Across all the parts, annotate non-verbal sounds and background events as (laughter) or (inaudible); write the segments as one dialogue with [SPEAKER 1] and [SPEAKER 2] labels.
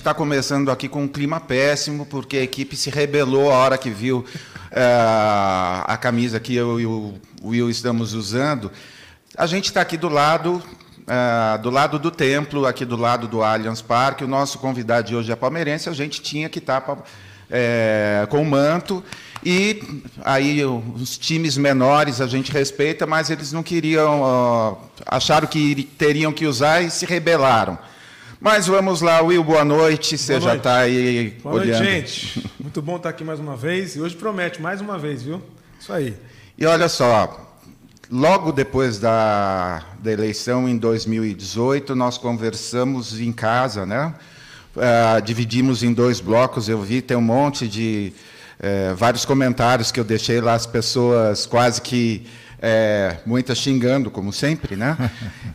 [SPEAKER 1] Está começando aqui com um clima péssimo, porque a equipe se rebelou a hora que viu é, a camisa que eu e o Will estamos usando. A gente está aqui do lado, é, do lado do templo, aqui do lado do Allianz Parque. O nosso convidado de hoje é palmeirense, a gente tinha que estar tá, é, com o manto. E aí os times menores a gente respeita, mas eles não queriam, acharam que teriam que usar e se rebelaram. Mas vamos lá, Will, boa noite. Você boa já está aí
[SPEAKER 2] boa olhando. Noite, gente. Muito bom estar aqui mais uma vez. E hoje promete mais uma vez, viu? Isso aí.
[SPEAKER 1] E olha só, logo depois da, da eleição em 2018, nós conversamos em casa, né? Uh, dividimos em dois blocos. Eu vi, tem um monte de. Uh, vários comentários que eu deixei lá, as pessoas quase que é, muitas xingando, como sempre, né?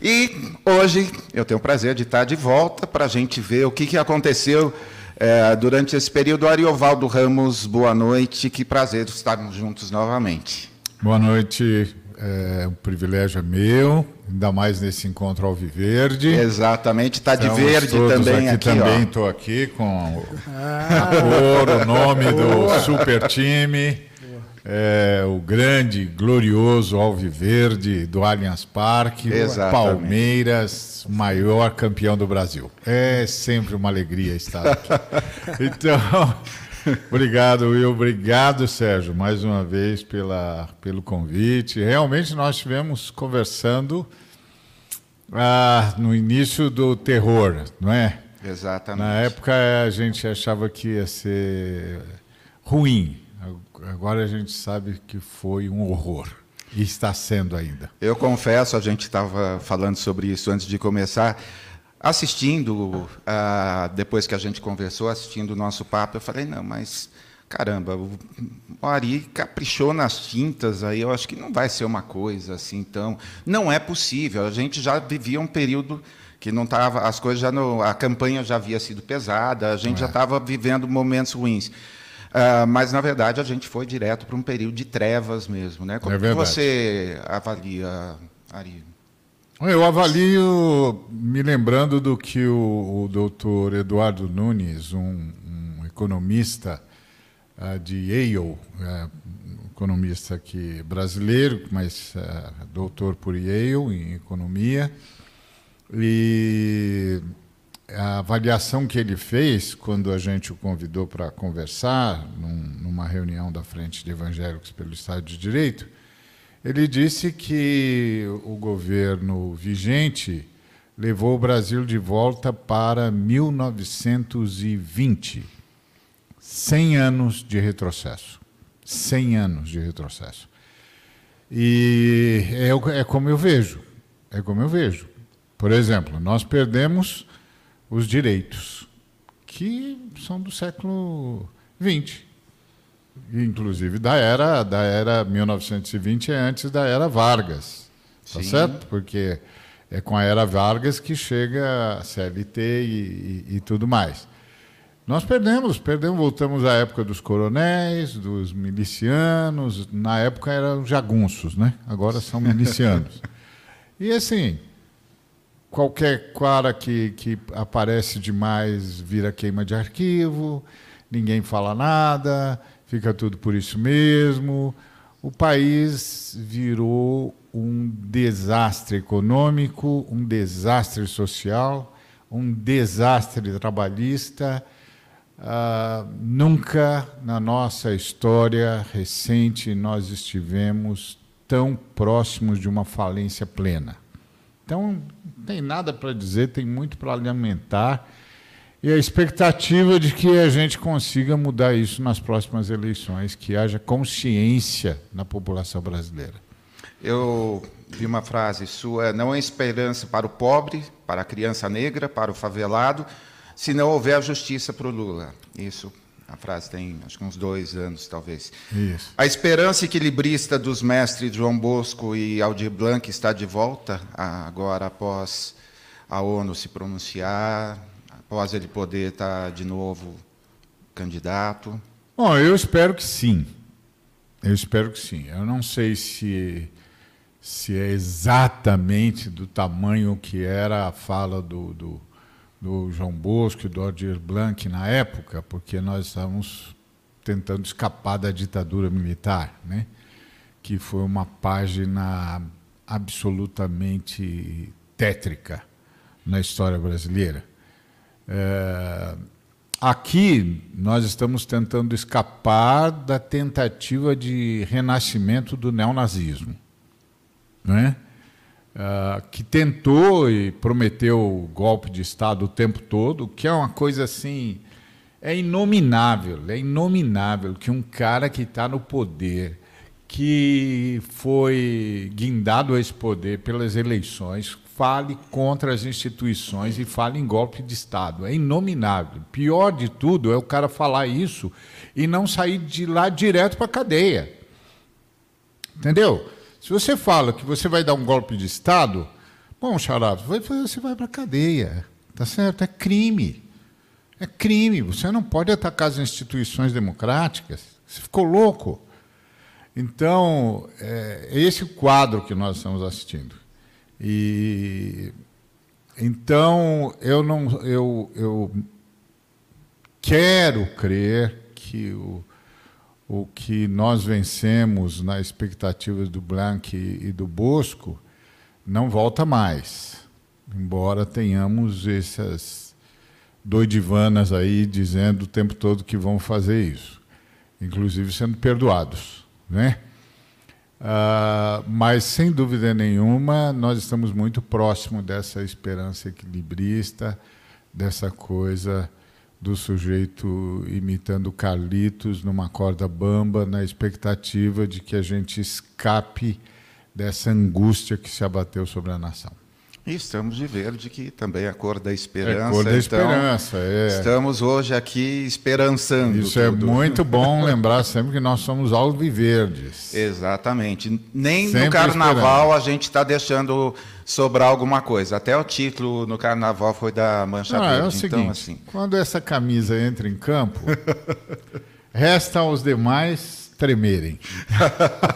[SPEAKER 1] E hoje eu tenho o prazer de estar de volta para a gente ver o que, que aconteceu é, durante esse período. Ariovaldo Ramos, boa noite, que prazer estarmos juntos novamente.
[SPEAKER 3] Boa noite, é um privilégio é meu, ainda mais nesse encontro ao Viverde.
[SPEAKER 1] Exatamente, está de verde também
[SPEAKER 3] aqui. aqui também estou aqui com ah. a cor, o nome do super time é, o grande, glorioso Alviverde do Allianz Parque, Exatamente. Palmeiras, maior campeão do Brasil. É sempre uma alegria estar aqui. (laughs) então, obrigado, Will. Obrigado, Sérgio, mais uma vez pela, pelo convite. Realmente nós estivemos conversando ah, no início do terror, não é?
[SPEAKER 1] Exatamente.
[SPEAKER 3] Na época a gente achava que ia ser ruim agora a gente sabe que foi um horror. E está sendo ainda.
[SPEAKER 1] Eu confesso, a gente estava falando sobre isso antes de começar. Assistindo, uh, depois que a gente conversou, assistindo o nosso papo, eu falei, não, mas caramba, o Ari caprichou nas tintas aí, eu acho que não vai ser uma coisa assim, então. Não é possível. A gente já vivia um período que não estava, as coisas já não, a campanha já havia sido pesada, a gente é. já estava vivendo momentos ruins. Uh, mas, na verdade, a gente foi direto para um período de trevas mesmo. Né? Como é você avalia, Ari?
[SPEAKER 3] Eu avalio me lembrando do que o, o doutor Eduardo Nunes, um, um economista uh, de Yale, uh, economista aqui brasileiro, mas uh, doutor por Yale em economia, e a avaliação que ele fez quando a gente o convidou para conversar num, numa reunião da Frente de Evangélicos pelo Estado de Direito, ele disse que o governo vigente levou o Brasil de volta para 1920. 100 anos de retrocesso. 100 anos de retrocesso. E é, é como eu vejo. É como eu vejo. Por exemplo, nós perdemos os direitos, que são do século XX, inclusive da era da era 1920 é antes da era Vargas, tá Sim. certo? Porque é com a era Vargas que chega a CLT e, e, e tudo mais. Nós perdemos, perdemos, voltamos à época dos coronéis, dos milicianos. Na época eram jagunços, né? Agora são milicianos. (laughs) e assim, qualquer cara que, que aparece demais vira queima de arquivo, ninguém fala nada, fica tudo por isso mesmo. O país virou um desastre econômico, um desastre social, um desastre trabalhista. Uh, nunca na nossa história recente nós estivemos tão próximos de uma falência plena. Então, tem nada para dizer, tem muito para alimentar. E a expectativa de que a gente consiga mudar isso nas próximas eleições, que haja consciência na população brasileira.
[SPEAKER 1] Eu vi uma frase sua: não há esperança para o pobre, para a criança negra, para o favelado, se não houver justiça para o Lula. Isso a frase tem acho que uns dois anos, talvez.
[SPEAKER 3] Isso.
[SPEAKER 1] A esperança equilibrista dos mestres João Bosco e Aldir Blanc está de volta, agora após a ONU se pronunciar, após ele poder estar de novo candidato?
[SPEAKER 3] Bom, eu espero que sim. Eu espero que sim. Eu não sei se, se é exatamente do tamanho que era a fala do, do do João Bosco e do Aldir Blanc na época, porque nós estávamos tentando escapar da ditadura militar, né? que foi uma página absolutamente tétrica na história brasileira. É, aqui nós estamos tentando escapar da tentativa de renascimento do neonazismo, né? Uh, que tentou e prometeu golpe de Estado o tempo todo, que é uma coisa assim, é inominável, é inominável que um cara que está no poder, que foi guindado a esse poder pelas eleições, fale contra as instituições e fale em golpe de Estado. É inominável. Pior de tudo é o cara falar isso e não sair de lá direto para a cadeia. Entendeu? Se você fala que você vai dar um golpe de Estado, bom, xará, você vai para a cadeia. Tá certo? É crime. É crime. Você não pode atacar as instituições democráticas. Você ficou louco. Então, é esse quadro que nós estamos assistindo. E então eu não eu, eu quero crer que o, o que nós vencemos na expectativa do Blanc e do Bosco não volta mais, embora tenhamos essas doidivanas aí dizendo o tempo todo que vão fazer isso, inclusive sendo perdoados, né? Uh, mas, sem dúvida nenhuma, nós estamos muito próximo dessa esperança equilibrista, dessa coisa do sujeito imitando Carlitos numa corda bamba, na expectativa de que a gente escape dessa angústia que se abateu sobre a nação.
[SPEAKER 1] E estamos de verde, que também é a cor da esperança. É
[SPEAKER 3] cor da então, esperança, é.
[SPEAKER 1] Estamos hoje aqui esperançando.
[SPEAKER 3] Isso é tudo. é muito (laughs) bom lembrar sempre que nós somos alviverdes.
[SPEAKER 1] Exatamente. Nem sempre no carnaval esperando. a gente está deixando sobrar alguma coisa. Até o título no carnaval foi da Mancha ah, Verde. É o
[SPEAKER 3] então, seguinte, então, assim... quando essa camisa entra em campo, (laughs) resta aos demais tremerem.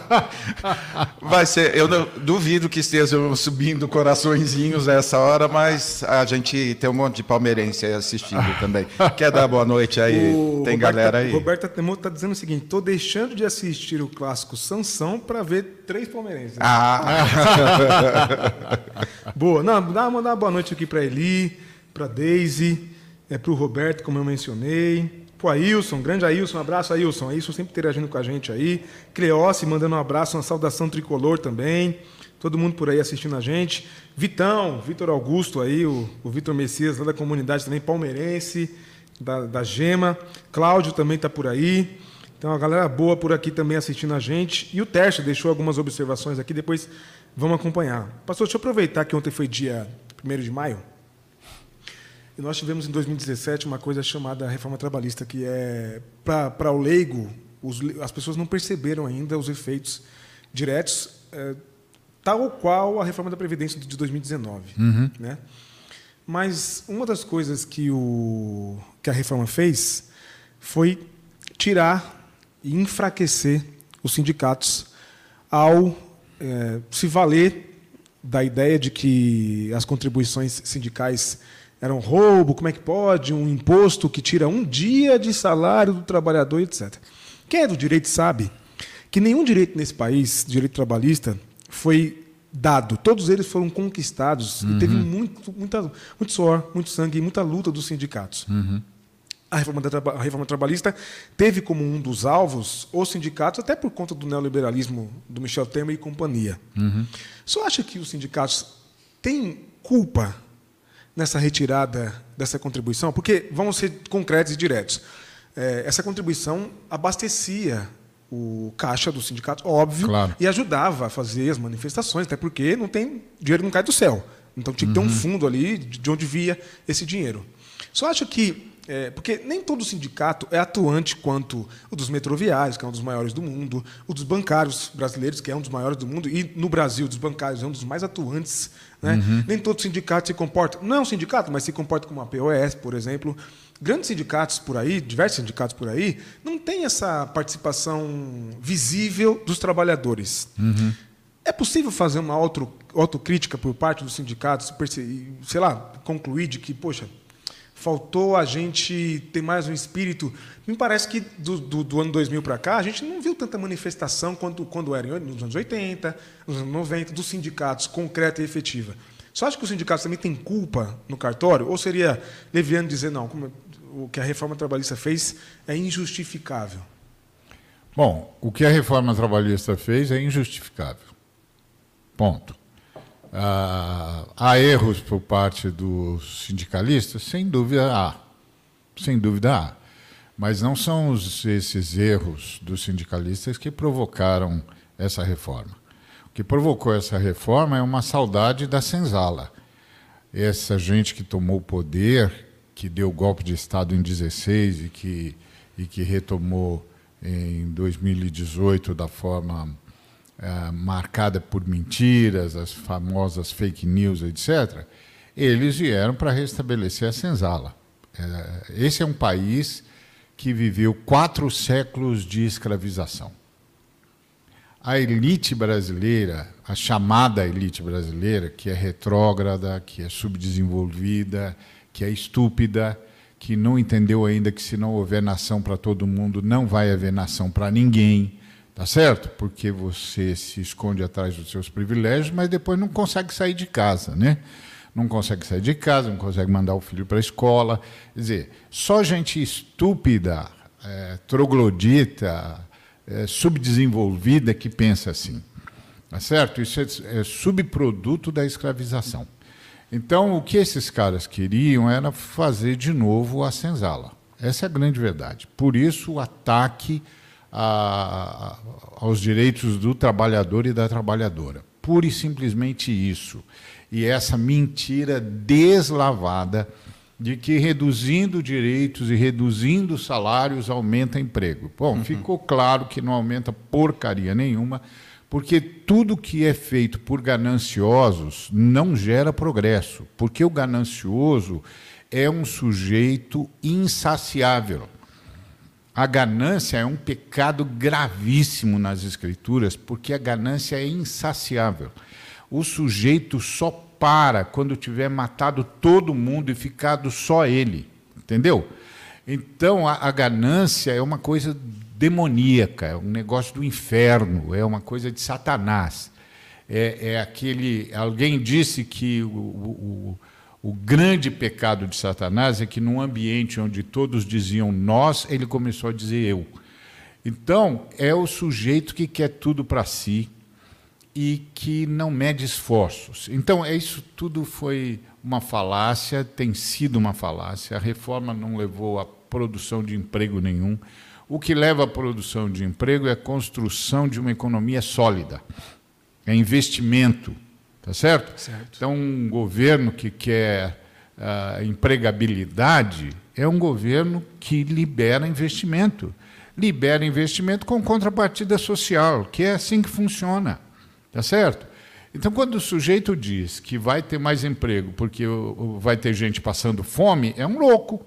[SPEAKER 3] (laughs)
[SPEAKER 1] Vai ser, eu não, duvido que estejam subindo coraçõezinhos essa hora, mas a gente tem um monte de palmeirense aí assistindo (laughs) também. Quer dar boa noite aí? O tem Roberto, galera aí?
[SPEAKER 2] Roberto Temoto está dizendo o seguinte: estou deixando de assistir o clássico Sansão para ver três palmeirenses.
[SPEAKER 1] Ah! (laughs)
[SPEAKER 2] boa. Não, dá, mandar uma boa noite aqui para Eli, para Daisy, é, para o Roberto, como eu mencionei. Pô, Ailson, grande Ailson, um abraço, Ailson. Ailson sempre interagindo com a gente aí. Cleoce mandando um abraço, uma saudação tricolor também. Todo mundo por aí assistindo a gente. Vitão, Vitor Augusto aí, o, o Vitor Messias, lá da comunidade também, palmeirense, da, da Gema. Cláudio também está por aí. Então, a galera boa por aqui também assistindo a gente. E o Tércio deixou algumas observações aqui, depois vamos acompanhar. Pastor, deixa eu aproveitar que ontem foi dia 1 de maio. E nós tivemos em 2017 uma coisa chamada reforma trabalhista, que é, para o leigo, os, as pessoas não perceberam ainda os efeitos diretos, é, tal qual a reforma da Previdência de 2019. Uhum. Né? Mas uma das coisas que, o, que a reforma fez foi tirar e enfraquecer os sindicatos ao é, se valer da ideia de que as contribuições sindicais era um roubo, como é que pode? Um imposto que tira um dia de salário do trabalhador, etc. Quem é do direito sabe que nenhum direito nesse país, direito trabalhista, foi dado. Todos eles foram conquistados uhum. e teve muito, muita, muito suor, muito sangue e muita luta dos sindicatos. Uhum. A reforma, da, a reforma trabalhista teve como um dos alvos os sindicatos, até por conta do neoliberalismo do Michel Temer e companhia. Uhum. Só acha que os sindicatos têm culpa nessa retirada dessa contribuição? Porque vamos ser concretos e diretos. É, essa contribuição abastecia o caixa do sindicato, óbvio, claro. e ajudava a fazer as manifestações, até porque não tem dinheiro não cai do céu. Então tinha que ter um uhum. fundo ali de onde via esse dinheiro. Só acho que é, porque nem todo sindicato é atuante quanto o dos metroviários, que é um dos maiores do mundo, o dos bancários brasileiros, que é um dos maiores do mundo, e no Brasil, dos bancários, é um dos mais atuantes. Né? Uhum. Nem todo sindicato se comporta, não é um sindicato, mas se comporta como a POS, por exemplo. Grandes sindicatos por aí, diversos sindicatos por aí, não tem essa participação visível dos trabalhadores. Uhum. É possível fazer uma auto, autocrítica por parte dos sindicatos, sei lá, concluir de que, poxa, Faltou a gente ter mais um espírito. Me parece que do, do, do ano 2000 para cá, a gente não viu tanta manifestação quanto quando era nos anos 80, nos anos 90, dos sindicatos, concreta e efetiva. Você acha que os sindicatos também têm culpa no cartório? Ou seria leviano dizer, não, como o que a reforma trabalhista fez é injustificável?
[SPEAKER 3] Bom, o que a reforma trabalhista fez é injustificável. Ponto. Ah, há erros por parte dos sindicalistas? Sem dúvida há. Sem dúvida há. Mas não são os, esses erros dos sindicalistas que provocaram essa reforma. O que provocou essa reforma é uma saudade da senzala. Essa gente que tomou o poder, que deu o golpe de Estado em 16 e que, e que retomou em 2018 da forma é, marcada por mentiras, as famosas fake news, etc., eles vieram para restabelecer a senzala. É, esse é um país que viveu quatro séculos de escravização. A elite brasileira, a chamada elite brasileira, que é retrógrada, que é subdesenvolvida, que é estúpida, que não entendeu ainda que se não houver nação para todo mundo, não vai haver nação para ninguém, Tá certo? Porque você se esconde atrás dos seus privilégios, mas depois não consegue sair de casa, né? Não consegue sair de casa, não consegue mandar o filho para a escola. Quer dizer, só gente estúpida, é, troglodita, é, subdesenvolvida que pensa assim. Tá certo? Isso é, é subproduto da escravização. Então, o que esses caras queriam era fazer de novo a senzala. Essa é a grande verdade. Por isso, o ataque a, aos direitos do trabalhador e da trabalhadora. Pura e simplesmente isso. E essa mentira deslavada de que reduzindo direitos e reduzindo salários aumenta emprego. Bom, uhum. ficou claro que não aumenta porcaria nenhuma, porque tudo que é feito por gananciosos não gera progresso, porque o ganancioso é um sujeito insaciável. A ganância é um pecado gravíssimo nas Escrituras, porque a ganância é insaciável. O sujeito só para quando tiver matado todo mundo e ficado só ele. Entendeu? Então, a, a ganância é uma coisa demoníaca, é um negócio do inferno, é uma coisa de Satanás. É, é aquele. Alguém disse que o, o o grande pecado de Satanás é que, num ambiente onde todos diziam nós, ele começou a dizer eu. Então, é o sujeito que quer tudo para si e que não mede esforços. Então, é isso tudo foi uma falácia, tem sido uma falácia. A reforma não levou a produção de emprego nenhum. O que leva à produção de emprego é a construção de uma economia sólida, é investimento Tá certo? certo? Então, um governo que quer uh, empregabilidade é um governo que libera investimento. Libera investimento com contrapartida social, que é assim que funciona. Tá certo? Então, quando o sujeito diz que vai ter mais emprego porque vai ter gente passando fome, é um louco.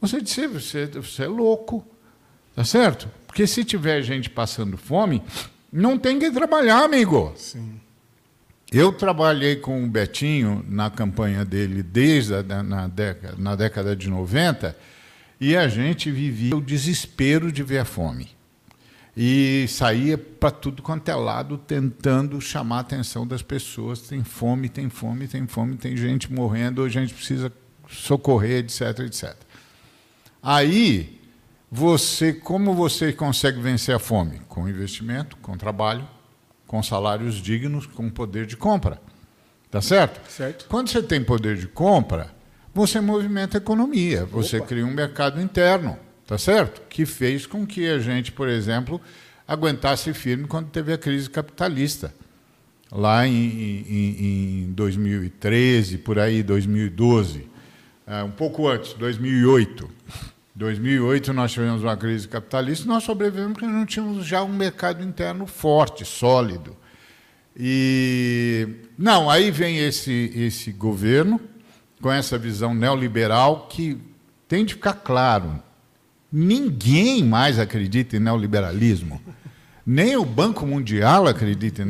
[SPEAKER 3] Você disse, você, você é louco. Tá certo? Porque se tiver gente passando fome, não tem que trabalhar, amigo. Sim. Eu trabalhei com o Betinho na campanha dele desde a, na, década, na década de 90 e a gente vivia o desespero de ver a fome. E saía para tudo quanto é lado tentando chamar a atenção das pessoas. Tem fome, tem fome, tem fome, tem gente morrendo, a gente precisa socorrer, etc, etc. Aí, você, como você consegue vencer a fome? Com investimento, com trabalho, com salários dignos, com poder de compra. Tá certo?
[SPEAKER 2] Certo.
[SPEAKER 3] Quando você tem poder de compra, você movimenta a economia, você Opa. cria um mercado interno, tá certo? Que fez com que a gente, por exemplo, aguentasse firme quando teve a crise capitalista. Lá em, em, em 2013, por aí, 2012, é, um pouco antes, 2008. 2008 nós tivemos uma crise capitalista, nós sobrevivemos porque não tínhamos já um mercado interno forte, sólido. E não, aí vem esse esse governo com essa visão neoliberal que tem de ficar claro, ninguém mais acredita em neoliberalismo. Nem o Banco Mundial acredita em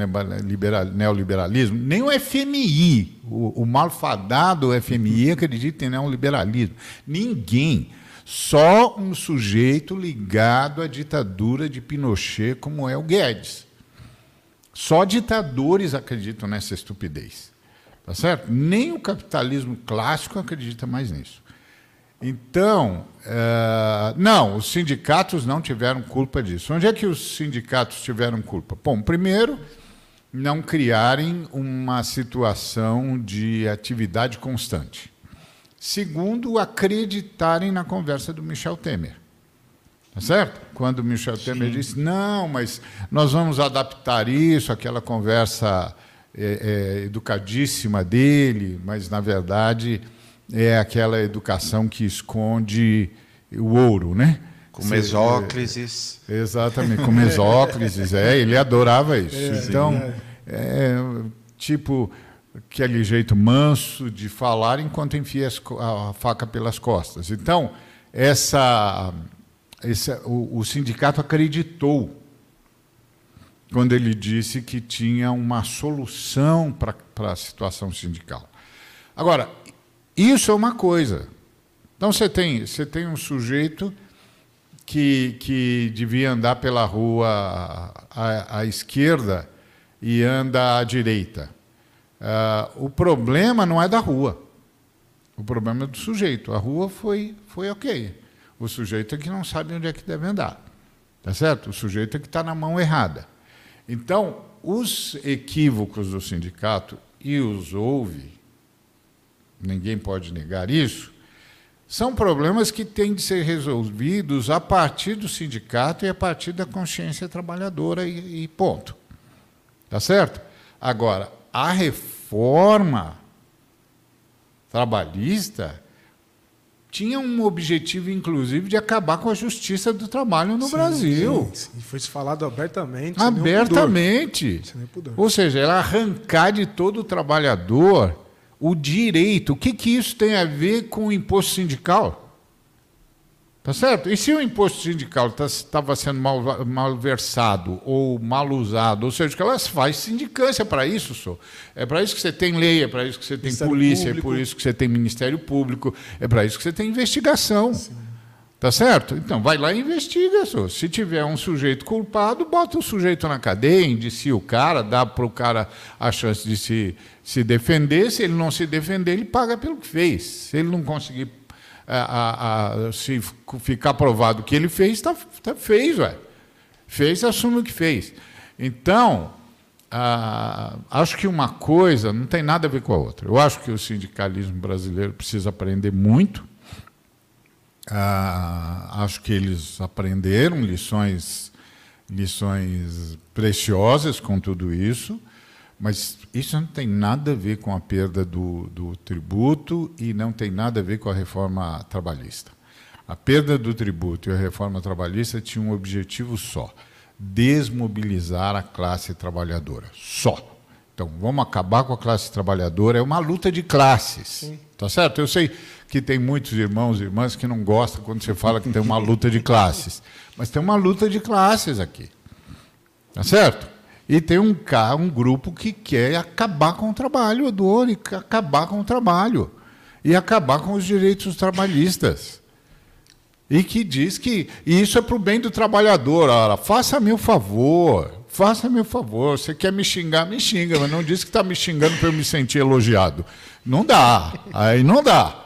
[SPEAKER 3] neoliberalismo, nem o FMI, o, o malfadado FMI acredita em neoliberalismo. Ninguém. Só um sujeito ligado à ditadura de Pinochet, como é o Guedes. Só ditadores acreditam nessa estupidez. Tá certo? Nem o capitalismo clássico acredita mais nisso. Então, uh, não, os sindicatos não tiveram culpa disso. Onde é que os sindicatos tiveram culpa? Bom, primeiro, não criarem uma situação de atividade constante. Segundo, acreditarem na conversa do Michel Temer. Tá certo? Quando o Michel Sim. Temer disse, não, mas nós vamos adaptar isso, aquela conversa é, é, educadíssima dele, mas, na verdade, é aquela educação que esconde o ouro, né?
[SPEAKER 1] Com mesóclises.
[SPEAKER 3] É, exatamente, com mesóclises, é, ele adorava isso. É, então, é, tipo, aquele jeito manso de falar enquanto enfia a faca pelas costas. Então, essa, essa o, o sindicato acreditou quando ele disse que tinha uma solução para a situação sindical. Agora, isso é uma coisa. Então você tem, você tem um sujeito que, que devia andar pela rua à, à esquerda e anda à direita. Uh, o problema não é da rua. O problema é do sujeito. A rua foi, foi ok. O sujeito é que não sabe onde é que deve andar. Tá certo? O sujeito é que está na mão errada. Então, os equívocos do sindicato, e os houve, ninguém pode negar isso, são problemas que têm de ser resolvidos a partir do sindicato e a partir da consciência trabalhadora e, e ponto. Tá certo? Agora, a reforma trabalhista tinha um objetivo, inclusive, de acabar com a justiça do trabalho no sim, Brasil.
[SPEAKER 2] Sim, sim. Foi falado abertamente.
[SPEAKER 3] Abertamente. Ou seja, ela arrancar de todo o trabalhador o direito. O que, que isso tem a ver com o imposto sindical? Tá certo? E se o imposto sindical estava tá, sendo mal, mal, versado ou mal usado, ou seja, que elas faz sindicância para isso, só. É para isso que você tem lei, é para isso que você tem Ministério polícia, Público. é por isso que você tem Ministério Público, é para isso que você tem investigação. Sim. Tá certo? Então, vai lá e investiga. Só. Se tiver um sujeito culpado, bota o sujeito na cadeia, indicia o cara, dá para o cara a chance de se, se defender. Se ele não se defender, ele paga pelo que fez. Se ele não conseguir a, a, se ficar provado que ele fez, tá, tá, fez, ué. Fez, assume o que fez. Então, acho que uma coisa não tem nada a ver com a outra. Eu acho que o sindicalismo brasileiro precisa aprender muito ah, acho que eles aprenderam lições, lições preciosas com tudo isso, mas isso não tem nada a ver com a perda do, do tributo e não tem nada a ver com a reforma trabalhista. A perda do tributo e a reforma trabalhista tinham um objetivo só: desmobilizar a classe trabalhadora. Só. Então, vamos acabar com a classe trabalhadora. É uma luta de classes. Sim. Tá certo? Eu sei que tem muitos irmãos e irmãs que não gostam quando você fala que tem uma luta de classes. Mas tem uma luta de classes aqui. Tá certo? E tem um, um grupo que quer acabar com o trabalho, dor, e acabar com o trabalho. E acabar com os direitos trabalhistas. E que diz que isso é para o bem do trabalhador. Ora, faça-me o favor, faça-me o favor. Você quer me xingar, me xinga, mas não diz que está me xingando para eu me sentir elogiado. Não dá. Aí não dá.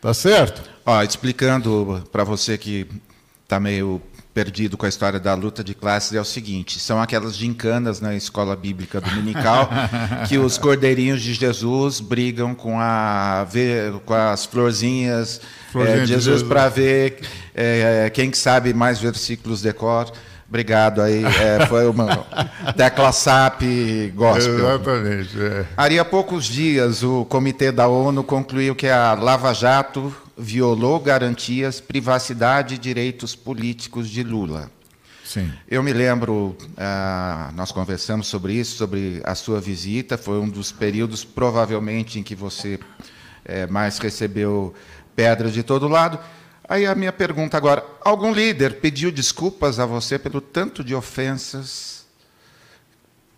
[SPEAKER 3] Tá certo?
[SPEAKER 1] Ó, explicando para você que está meio perdido com a história da luta de classes é o seguinte: são aquelas gincanas na escola bíblica dominical (laughs) que os cordeirinhos de Jesus brigam com, a, com as florzinhas é, de Jesus, Jesus. para ver é, quem sabe mais versículos de cor. Obrigado aí. É, foi uma tecla SAP gospel.
[SPEAKER 3] Exatamente. É.
[SPEAKER 1] Aí há poucos dias o Comitê da ONU concluiu que a Lava Jato violou garantias, privacidade e direitos políticos de Lula.
[SPEAKER 3] Sim.
[SPEAKER 1] Eu me lembro, ah, nós conversamos sobre isso, sobre a sua visita. Foi um dos períodos, provavelmente, em que você é, mais recebeu pedras de todo lado. Aí a minha pergunta agora: algum líder pediu desculpas a você pelo tanto de ofensas,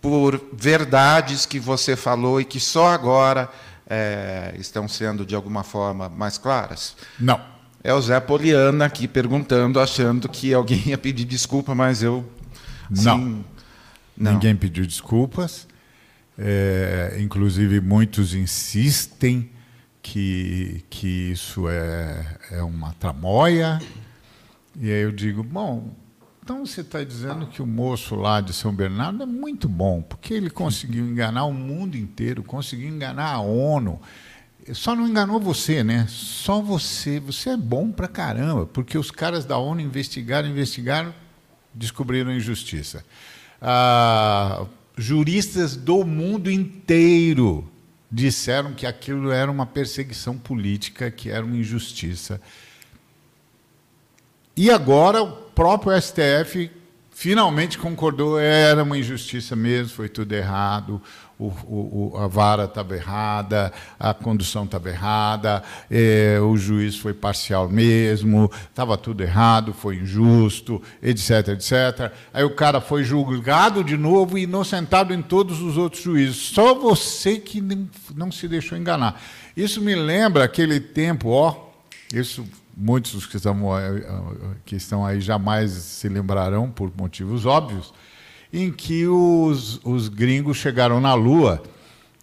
[SPEAKER 1] por verdades que você falou e que só agora é, estão sendo de alguma forma mais claras?
[SPEAKER 3] Não.
[SPEAKER 1] É o Zé Poliana aqui perguntando, achando que alguém ia pedir desculpa, mas eu.
[SPEAKER 3] Não.
[SPEAKER 1] sim, não.
[SPEAKER 3] Ninguém pediu desculpas. É, inclusive, muitos insistem que, que isso é, é uma tramóia. E aí eu digo: bom, então você está dizendo que o moço lá de São Bernardo é muito bom, porque ele conseguiu enganar o mundo inteiro, conseguiu enganar a ONU. Só não enganou você, né? Só você. Você é bom pra caramba, porque os caras da ONU investigaram, investigaram, descobriram injustiça. Ah, juristas do mundo inteiro disseram que aquilo era uma perseguição política, que era uma injustiça. E agora o próprio STF finalmente concordou, era uma injustiça mesmo, foi tudo errado, o, o, a vara estava errada, a condução estava errada, eh, o juiz foi parcial mesmo, estava tudo errado, foi injusto, etc, etc. Aí o cara foi julgado de novo e inocentado em todos os outros juízes. Só você que não, não se deixou enganar. Isso me lembra aquele tempo, ó, isso muitos que estão, que estão aí jamais se lembrarão por motivos óbvios, em que os, os gringos chegaram na Lua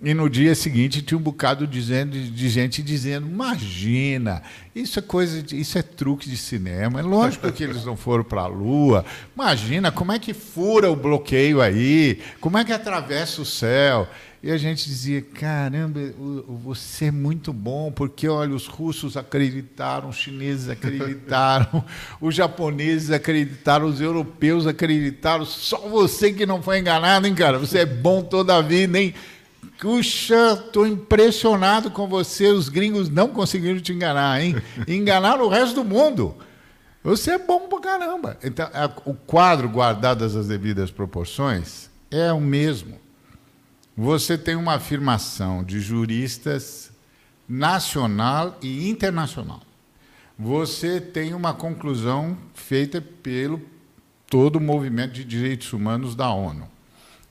[SPEAKER 3] e no dia seguinte tinha um bocado dizendo, de gente dizendo: imagina, isso é coisa, de, isso é truque de cinema. É lógico que eles não foram para a Lua. Imagina como é que fura o bloqueio aí, como é que atravessa o céu. E a gente dizia: caramba, você é muito bom, porque olha, os russos acreditaram, os chineses acreditaram, (laughs) os japoneses acreditaram, os europeus acreditaram, só você que não foi enganado, hein, cara? Você é bom toda a vida, hein? Puxa, estou impressionado com você. Os gringos não conseguiram te enganar, hein? (laughs) Enganaram o resto do mundo. Você é bom pra caramba. Então, o quadro, guardado as devidas proporções, é o mesmo. Você tem uma afirmação de juristas nacional e internacional. Você tem uma conclusão feita pelo todo o movimento de direitos humanos da ONU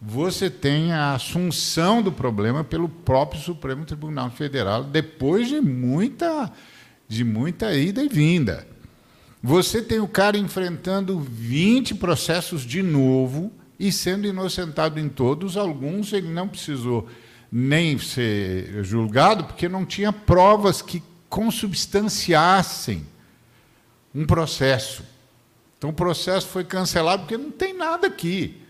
[SPEAKER 3] você tem a assunção do problema pelo próprio Supremo Tribunal Federal, depois de muita, de muita ida e vinda. Você tem o cara enfrentando 20 processos de novo e sendo inocentado em todos, alguns ele não precisou nem ser julgado, porque não tinha provas que consubstanciassem um processo. Então o processo foi cancelado porque não tem nada aqui.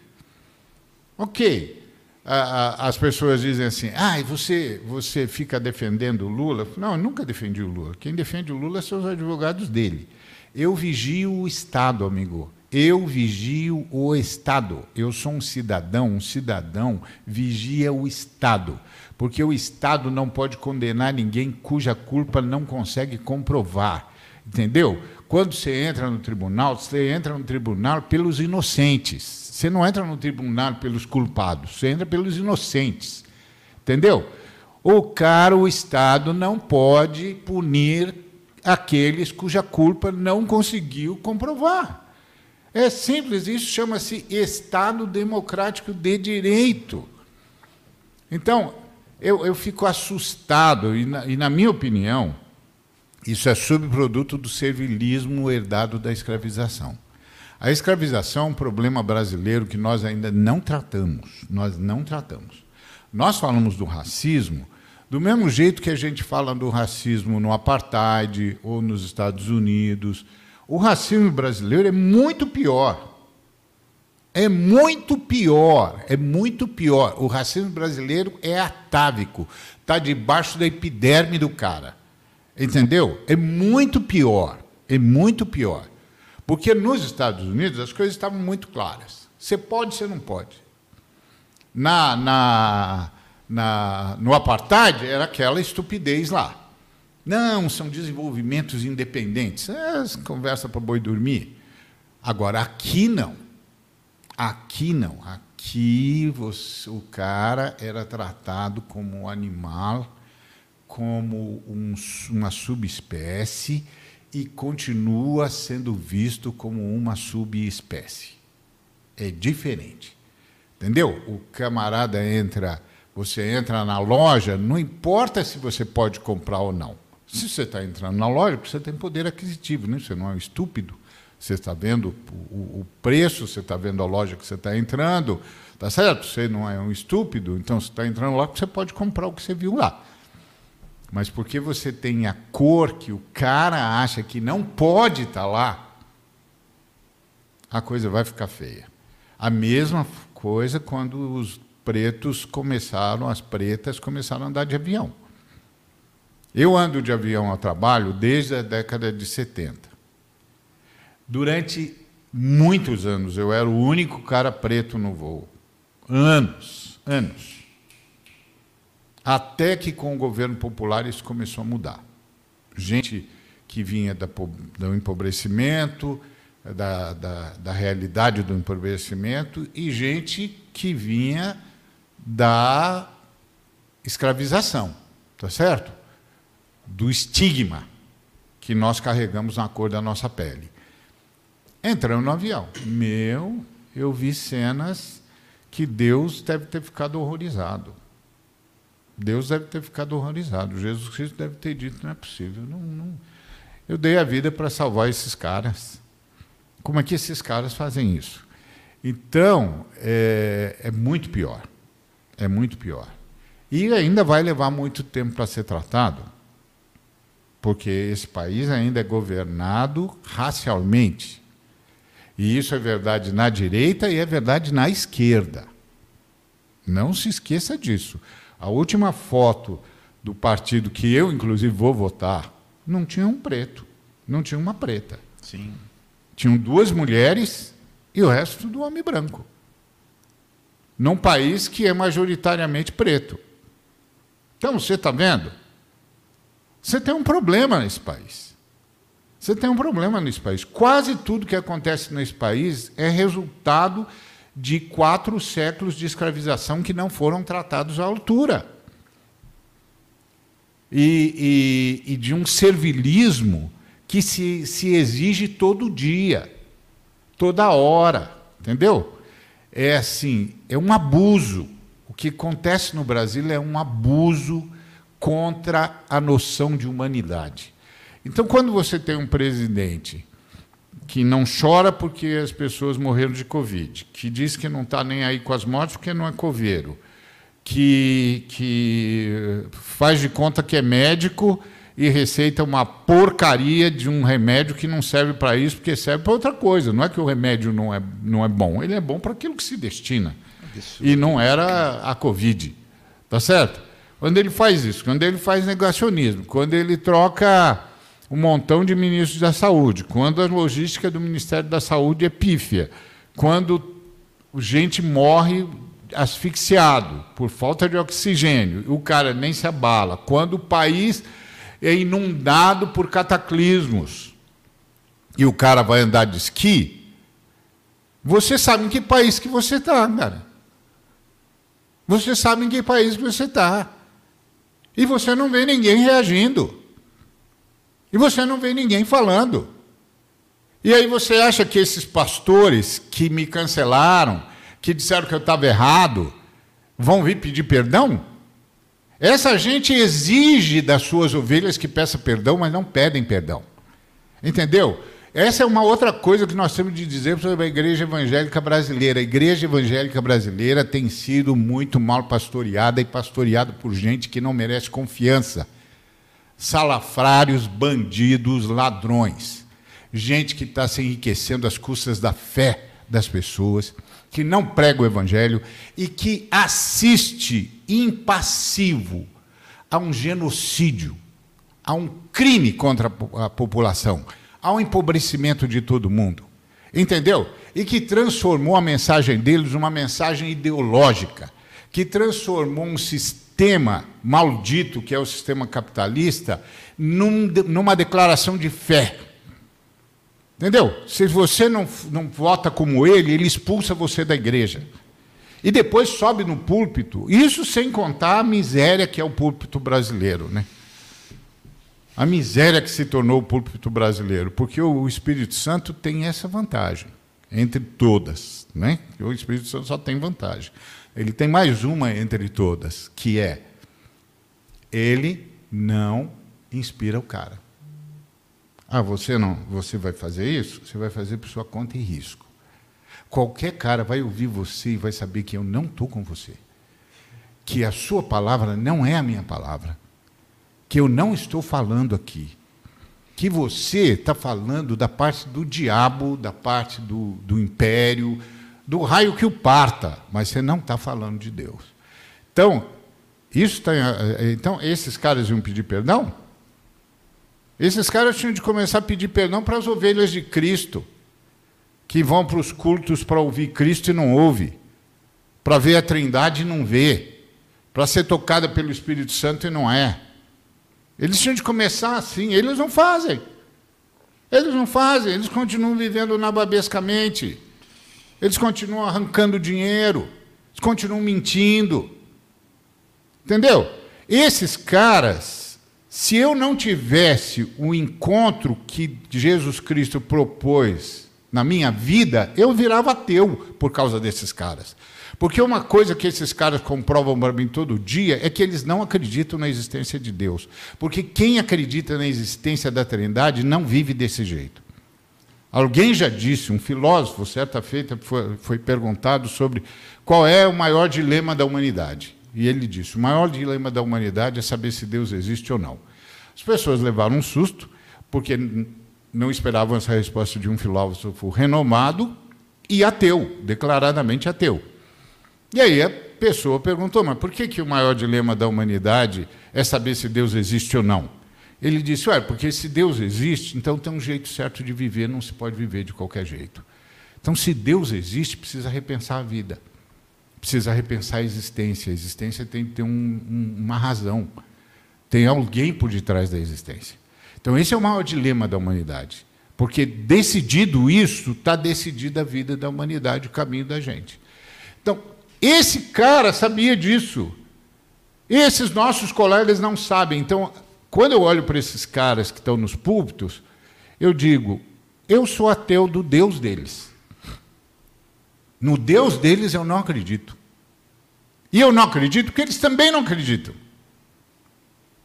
[SPEAKER 3] Ok. As pessoas dizem assim, ah, e você, você fica defendendo o Lula? Não, eu nunca defendi o Lula. Quem defende o Lula são os advogados dele. Eu vigio o Estado, amigo. Eu vigio o Estado. Eu sou um cidadão, um cidadão vigia o Estado. Porque o Estado não pode condenar ninguém cuja culpa não consegue comprovar. Entendeu? Quando você entra no tribunal, você entra no tribunal pelos inocentes. Você não entra no tribunal pelos culpados, você entra pelos inocentes. Entendeu? O cara, o Estado, não pode punir aqueles cuja culpa não conseguiu comprovar. É simples, isso chama-se Estado Democrático de Direito. Então, eu, eu fico assustado, e na, e na minha opinião, isso é subproduto do servilismo herdado da escravização. A escravização é um problema brasileiro que nós ainda não tratamos. Nós não tratamos. Nós falamos do racismo do mesmo jeito que a gente fala do racismo no apartheid ou nos Estados Unidos. O racismo brasileiro é muito pior. É muito pior, é muito pior. O racismo brasileiro é atávico, está debaixo da epiderme do cara. Entendeu? É muito pior, é muito pior. Porque nos Estados Unidos as coisas estavam muito claras. Você pode, você não pode. Na, na, na, no apartheid era aquela estupidez lá. Não, são desenvolvimentos independentes. É conversa para boi dormir. Agora, aqui não. Aqui não. Aqui você, o cara era tratado como um animal, como um, uma subespécie e continua sendo visto como uma subespécie. É diferente. Entendeu? O camarada entra, você entra na loja, não importa se você pode comprar ou não. Se você está entrando na loja, você tem poder aquisitivo, né? você não é um estúpido. Você está vendo o, preço, você está vendo a loja que você está entrando, tá certo? Você não é um estúpido, então você está entrando lá, você pode comprar o que você viu lá. Mas porque você tem a cor que o cara acha que não pode estar tá lá, a coisa vai ficar feia. A mesma coisa quando os pretos começaram, as pretas começaram a andar de avião. Eu ando de avião ao trabalho desde a década de 70. Durante muitos anos eu era o único cara preto no voo. Anos, anos. Até que com o governo popular isso começou a mudar. Gente que vinha do empobrecimento, da, da, da realidade do empobrecimento, e gente que vinha da escravização, tá certo? do estigma que nós carregamos na cor da nossa pele. Entrando no avião. Meu, eu vi cenas que Deus deve ter ficado horrorizado. Deus deve ter ficado horrorizado. Jesus Cristo deve ter dito: não é possível. Não, não. Eu dei a vida para salvar esses caras. Como é que esses caras fazem isso? Então, é, é muito pior. É muito pior. E ainda vai levar muito tempo para ser tratado porque esse país ainda é governado racialmente. E isso é verdade na direita e é verdade na esquerda. Não se esqueça disso. A última foto do partido que eu, inclusive, vou votar, não tinha um preto, não tinha uma preta.
[SPEAKER 1] Sim.
[SPEAKER 3] Tinham duas mulheres e o resto do homem branco. Num país que é majoritariamente preto. Então, você está vendo? Você tem um problema nesse país. Você tem um problema nesse país. Quase tudo que acontece nesse país é resultado de quatro séculos de escravização que não foram tratados à altura. E, e, e de um servilismo que se, se exige todo dia, toda hora. Entendeu? É assim, é um abuso. O que acontece no Brasil é um abuso contra a noção de humanidade. Então, quando você tem um presidente que não chora porque as pessoas morreram de Covid, que diz que não está nem aí com as mortes porque não é coveiro, que, que faz de conta que é médico e receita uma porcaria de um remédio que não serve para isso, porque serve para outra coisa. Não é que o remédio não é, não é bom, ele é bom para aquilo que se destina. Absurdo. E não era a Covid. Tá certo? Quando ele faz isso, quando ele faz negacionismo, quando ele troca um montão de ministros da saúde, quando a logística do Ministério da Saúde é pífia, quando gente morre asfixiado por falta de oxigênio, o cara nem se abala, quando o país é inundado por cataclismos e o cara vai andar de esqui, você sabe em que país que você está, cara. Você sabe em que país que você está. E você não vê ninguém reagindo. E você não vê ninguém falando. E aí você acha que esses pastores que me cancelaram, que disseram que eu estava errado, vão vir pedir perdão? Essa gente exige das suas ovelhas que peça perdão, mas não pedem perdão. Entendeu? Essa é uma outra coisa que nós temos de dizer sobre a igreja evangélica brasileira. A igreja evangélica brasileira tem sido muito mal pastoreada e pastoreada por gente que não merece confiança. Salafrários, bandidos, ladrões. Gente que está se enriquecendo às custas da fé das pessoas, que não prega o evangelho e que assiste impassivo a um genocídio, a um crime contra a população ao empobrecimento de todo mundo. Entendeu? E que transformou a mensagem deles numa mensagem ideológica, que transformou um sistema maldito, que é o sistema capitalista, num, numa declaração de fé. Entendeu? Se você não, não vota como ele, ele expulsa você da igreja. E depois sobe no púlpito. Isso sem contar a miséria que é o púlpito brasileiro. Né? A miséria que se tornou o púlpito brasileiro, porque o Espírito Santo tem essa vantagem, entre todas. Né? O Espírito Santo só tem vantagem. Ele tem mais uma entre todas, que é ele não inspira o cara. Ah, você não, você vai fazer isso? Você vai fazer por sua conta e risco. Qualquer cara vai ouvir você e vai saber que eu não estou com você. Que a sua palavra não é a minha palavra. Que eu não estou falando aqui. Que você está falando da parte do diabo, da parte do, do império, do raio que o parta, mas você não está falando de Deus. Então, isso tá, então, esses caras iam pedir perdão? Esses caras tinham de começar a pedir perdão para as ovelhas de Cristo, que vão para os cultos para ouvir Cristo e não ouve, para ver a Trindade e não vê, para ser tocada pelo Espírito Santo e não é. Eles tinham de começar assim, eles não fazem. Eles não fazem, eles continuam vivendo nababescamente. Eles continuam arrancando dinheiro, eles continuam mentindo. Entendeu? Esses caras, se eu não tivesse o encontro que Jesus Cristo propôs na minha vida, eu virava ateu por causa desses caras. Porque uma coisa que esses caras comprovam para mim todo dia é que eles não acreditam na existência de Deus. Porque quem acredita na existência da Trindade não vive desse jeito. Alguém já disse, um filósofo, certa feita, foi, foi perguntado sobre qual é o maior dilema da humanidade. E ele disse: o maior dilema da humanidade é saber se Deus existe ou não. As pessoas levaram um susto, porque não esperavam essa resposta de um filósofo renomado e ateu, declaradamente ateu. E aí a pessoa perguntou: mas por que, que o maior dilema da humanidade é saber se Deus existe ou não? Ele disse: Ué, porque se Deus existe, então tem um jeito certo de viver, não se pode viver de qualquer jeito. Então, se Deus existe, precisa repensar a vida precisa repensar a existência. A existência tem que ter um, um, uma razão. Tem alguém por detrás da existência. Então, esse é o maior dilema da humanidade. Porque, decidido isso, está decidida a vida da humanidade, o caminho da gente. Então, esse cara sabia disso. Esses nossos colegas não sabem. Então, quando eu olho para esses caras que estão nos púlpitos, eu digo: eu sou ateu do Deus deles. No Deus deles eu não acredito. E eu não acredito porque eles também não acreditam.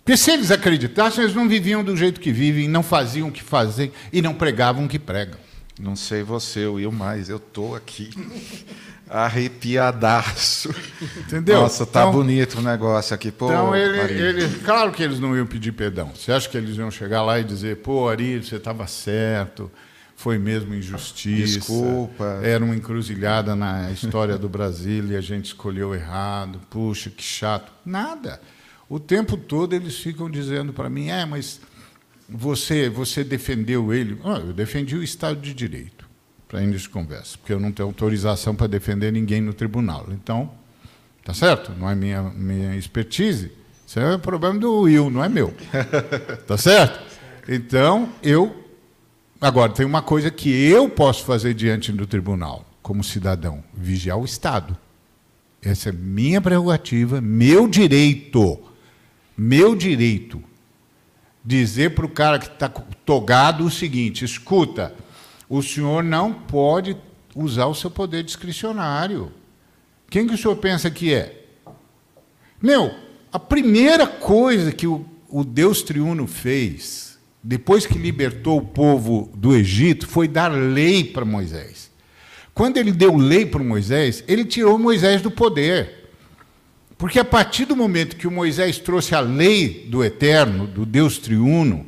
[SPEAKER 3] Porque se eles acreditassem, eles não viviam do jeito que vivem, não faziam o que fazem e não pregavam o que pregam.
[SPEAKER 1] Não sei você, Will, mas eu estou aqui (laughs) arrepiadaço.
[SPEAKER 3] Entendeu?
[SPEAKER 1] Nossa, tá então, bonito o negócio aqui. Pô,
[SPEAKER 3] então, ele, ele, claro que eles não iam pedir perdão. Você acha que eles iam chegar lá e dizer, pô, Ari, você estava certo, foi mesmo injustiça.
[SPEAKER 1] Desculpa.
[SPEAKER 3] Era uma encruzilhada na história do Brasil e a gente escolheu errado. Puxa, que chato. Nada. O tempo todo eles ficam dizendo para mim: é, mas você, você defendeu ele. Ah, eu defendi o Estado de Direito, para início de conversa, porque eu não tenho autorização para defender ninguém no tribunal. Então, tá certo? Não é minha, minha expertise. Isso é o problema do Will, não é meu. (laughs) Tá certo? Então, eu Agora, tem uma coisa que eu posso fazer diante do tribunal, como cidadão: vigiar o Estado. Essa é minha prerrogativa, meu direito. Meu direito. Dizer para o cara que está togado o seguinte: escuta, o senhor não pode usar o seu poder discricionário. Quem que o senhor pensa que é? Meu, a primeira coisa que o, o Deus triuno fez depois que libertou o povo do Egito, foi dar lei para Moisés. Quando ele deu lei para Moisés, ele tirou Moisés do poder. Porque a partir do momento que o Moisés trouxe a lei do eterno, do Deus triuno,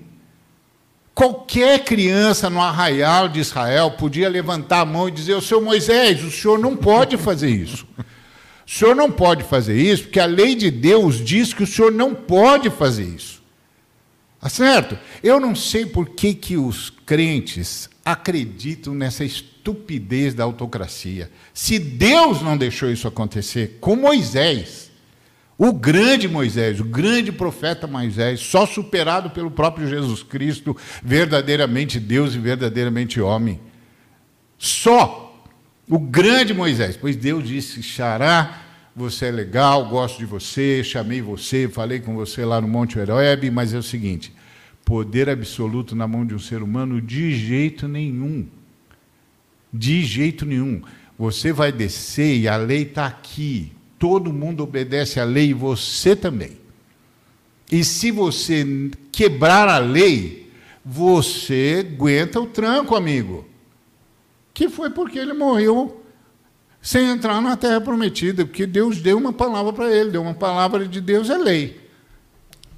[SPEAKER 3] qualquer criança no arraial de Israel podia levantar a mão e dizer: O senhor Moisés, o senhor não pode fazer isso. O senhor não pode fazer isso, porque a lei de Deus diz que o senhor não pode fazer isso. Tá certo? Eu não sei por que, que os crentes acreditam nessa estupidez da autocracia. Se Deus não deixou isso acontecer com Moisés, o grande Moisés, o grande profeta Moisés, só superado pelo próprio Jesus Cristo, verdadeiramente Deus e verdadeiramente homem. Só o grande Moisés, pois Deus disse: Xará, você é legal, gosto de você, chamei você, falei com você lá no Monte Horebe, mas é o seguinte: poder absoluto na mão de um ser humano de jeito nenhum. De jeito nenhum. Você vai descer e a lei está aqui. Todo mundo obedece à lei e você também. E se você quebrar a lei, você aguenta o tranco, amigo. Que foi porque ele morreu sem entrar na terra prometida, porque Deus deu uma palavra para ele, deu uma palavra de Deus é lei.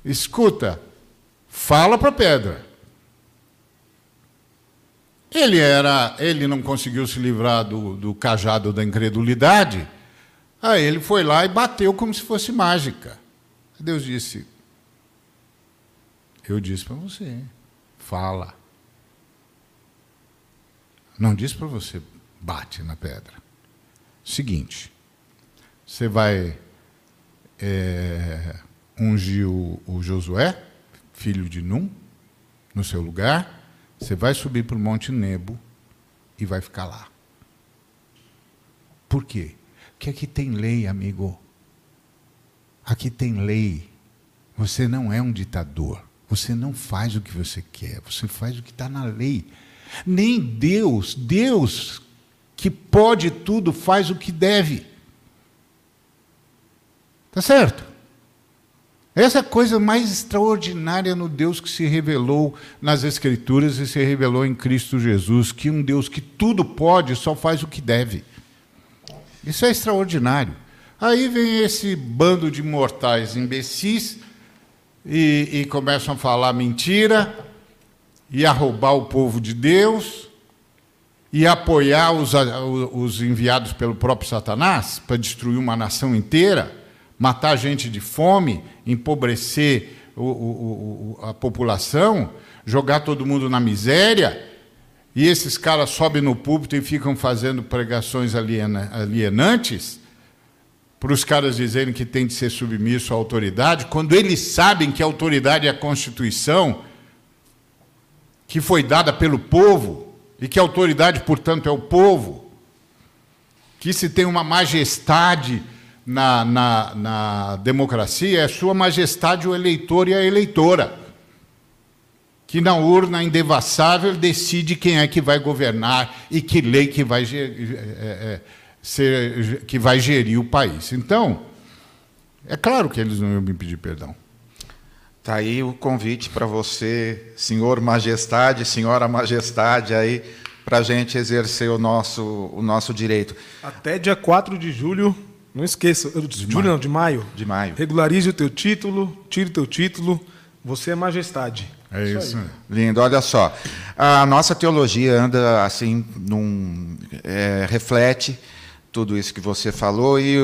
[SPEAKER 3] Escuta, fala para a pedra. Ele era, ele não conseguiu se livrar do, do cajado da incredulidade. Aí ele foi lá e bateu como se fosse mágica. Deus disse: Eu disse para você, fala. Não disse para você, bate na pedra. Seguinte, você vai é, ungir o, o Josué, filho de Num, no seu lugar você vai subir para o Monte Nebo e vai ficar lá. Por quê? Porque aqui tem lei, amigo. Aqui tem lei. Você não é um ditador. Você não faz o que você quer. Você faz o que está na lei. Nem Deus, Deus que pode tudo, faz o que deve. Tá certo? Essa é a coisa mais extraordinária no Deus que se revelou nas Escrituras e se revelou em Cristo Jesus, que um Deus que tudo pode só faz o que deve. Isso é extraordinário. Aí vem esse bando de mortais imbecis e, e começam a falar mentira e a roubar o povo de Deus e apoiar os, os enviados pelo próprio Satanás para destruir uma nação inteira matar gente de fome, empobrecer o, o, o, a população, jogar todo mundo na miséria, e esses caras sobem no púlpito e ficam fazendo pregações aliena, alienantes, para os caras dizerem que tem de ser submisso à autoridade, quando eles sabem que a autoridade é a Constituição, que foi dada pelo povo, e que a autoridade, portanto, é o povo, que se tem uma majestade na, na, na democracia é Sua Majestade o eleitor e a eleitora, que na urna indevassável decide quem é que vai governar e que lei que vai, é, é, ser, que vai gerir o país. Então, é claro que eles não iam me pedir perdão.
[SPEAKER 1] Está aí o convite para você, senhor majestade, senhora majestade, aí, para a gente exercer o nosso, o nosso direito.
[SPEAKER 2] Até dia 4 de julho não esqueça, de julho não, de maio.
[SPEAKER 1] De maio.
[SPEAKER 2] Regularize o teu título, tire o teu título. Você é majestade.
[SPEAKER 3] É isso.
[SPEAKER 1] Lindo. Olha só, a nossa teologia anda assim, num, é, reflete tudo isso que você falou e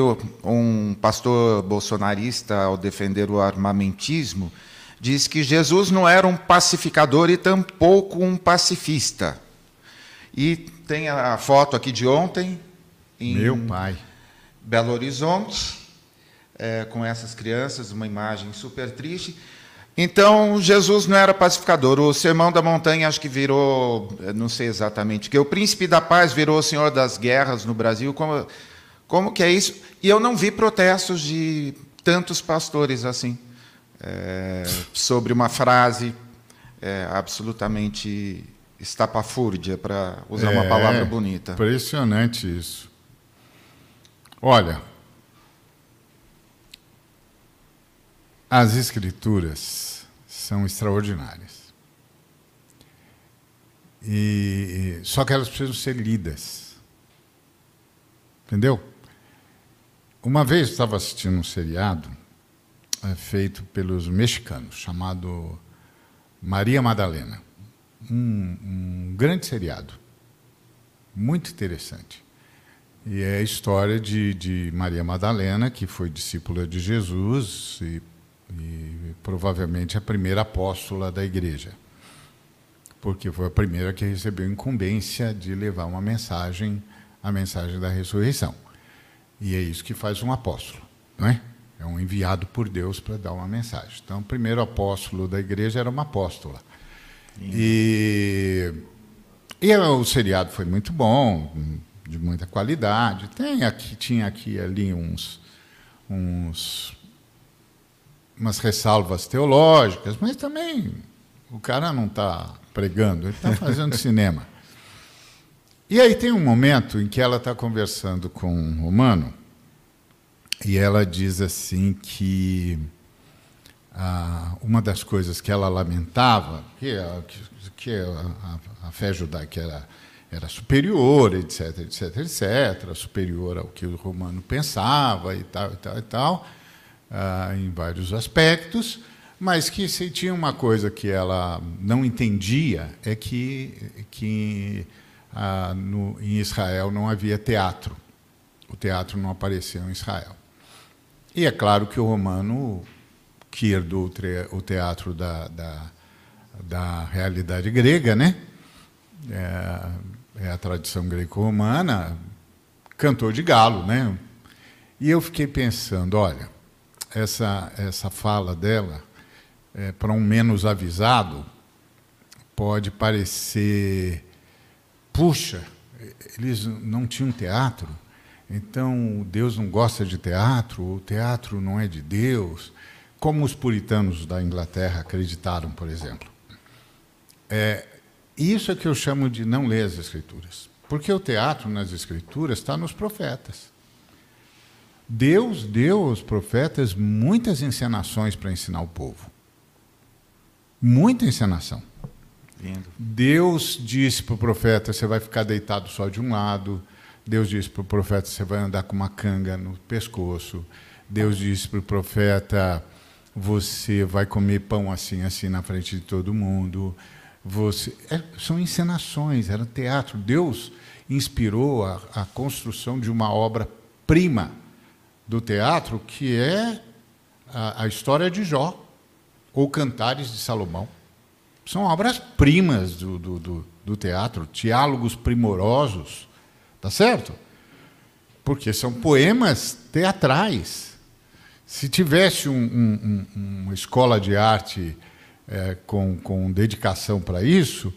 [SPEAKER 1] um pastor bolsonarista, ao defender o armamentismo, diz que Jesus não era um pacificador e tampouco um pacifista. E tem a foto aqui de ontem.
[SPEAKER 3] Em, Meu pai.
[SPEAKER 1] Belo Horizonte, é, com essas crianças, uma imagem super triste. Então, Jesus não era pacificador. O Sermão da Montanha acho que virou, não sei exatamente, que o príncipe da paz virou o senhor das guerras no Brasil. Como, como que é isso? E eu não vi protestos de tantos pastores assim, é, sobre uma frase é, absolutamente estapafúrdia, para usar uma palavra bonita.
[SPEAKER 3] Impressionante isso. Olha, as Escrituras são extraordinárias. E, só que elas precisam ser lidas. Entendeu? Uma vez eu estava assistindo um seriado é, feito pelos mexicanos, chamado Maria Madalena. Um, um grande seriado. Muito interessante. E é a história de, de Maria Madalena, que foi discípula de Jesus e, e provavelmente a primeira apóstola da igreja. Porque foi a primeira que recebeu incumbência de levar uma mensagem, a mensagem da ressurreição. E é isso que faz um apóstolo, não é? É um enviado por Deus para dar uma mensagem. Então, o primeiro apóstolo da igreja era uma apóstola. E, e o seriado foi muito bom, de muita qualidade. Tem aqui, tinha aqui ali uns, uns umas ressalvas teológicas, mas também O cara não está pregando, ele está fazendo (laughs) cinema. E aí tem um momento em que ela está conversando com um romano e ela diz assim que ah, uma das coisas que ela lamentava, que, que, que a, a, fé judaica era, era superior, etc, etc, etc, superior ao que o romano pensava e tal, e tal, e tal, ah, em vários aspectos, mas que se tinha uma coisa que ela não entendia é que, que ah, no, em Israel não havia teatro. O teatro não apareceu em Israel. E é claro que o romano que herdou o teatro da, da, da realidade grega, né? É, é a tradição greco-romana, cantor de galo, né? E eu fiquei pensando, olha, essa, essa fala dela, é, para um menos avisado, pode parecer, puxa, eles não tinham teatro, então Deus não gosta de teatro, o teatro não é de Deus, como os puritanos da Inglaterra acreditaram, por exemplo. É, isso é que eu chamo de não ler as Escrituras. Porque o teatro nas Escrituras está nos profetas. Deus deu aos profetas muitas encenações para ensinar o povo. Muita encenação. Lindo. Deus disse para o profeta: você vai ficar deitado só de um lado. Deus disse para o profeta: você vai andar com uma canga no pescoço. Deus disse para o profeta: você vai comer pão assim, assim na frente de todo mundo. Você é, são encenações, era teatro. Deus inspirou a, a construção de uma obra prima do teatro, que é a, a história de Jó ou Cantares de Salomão. São obras-primas do, do, do, do teatro, diálogos primorosos, tá certo? Porque são poemas teatrais se tivesse um, um, uma escola de arte é, com, com dedicação para isso,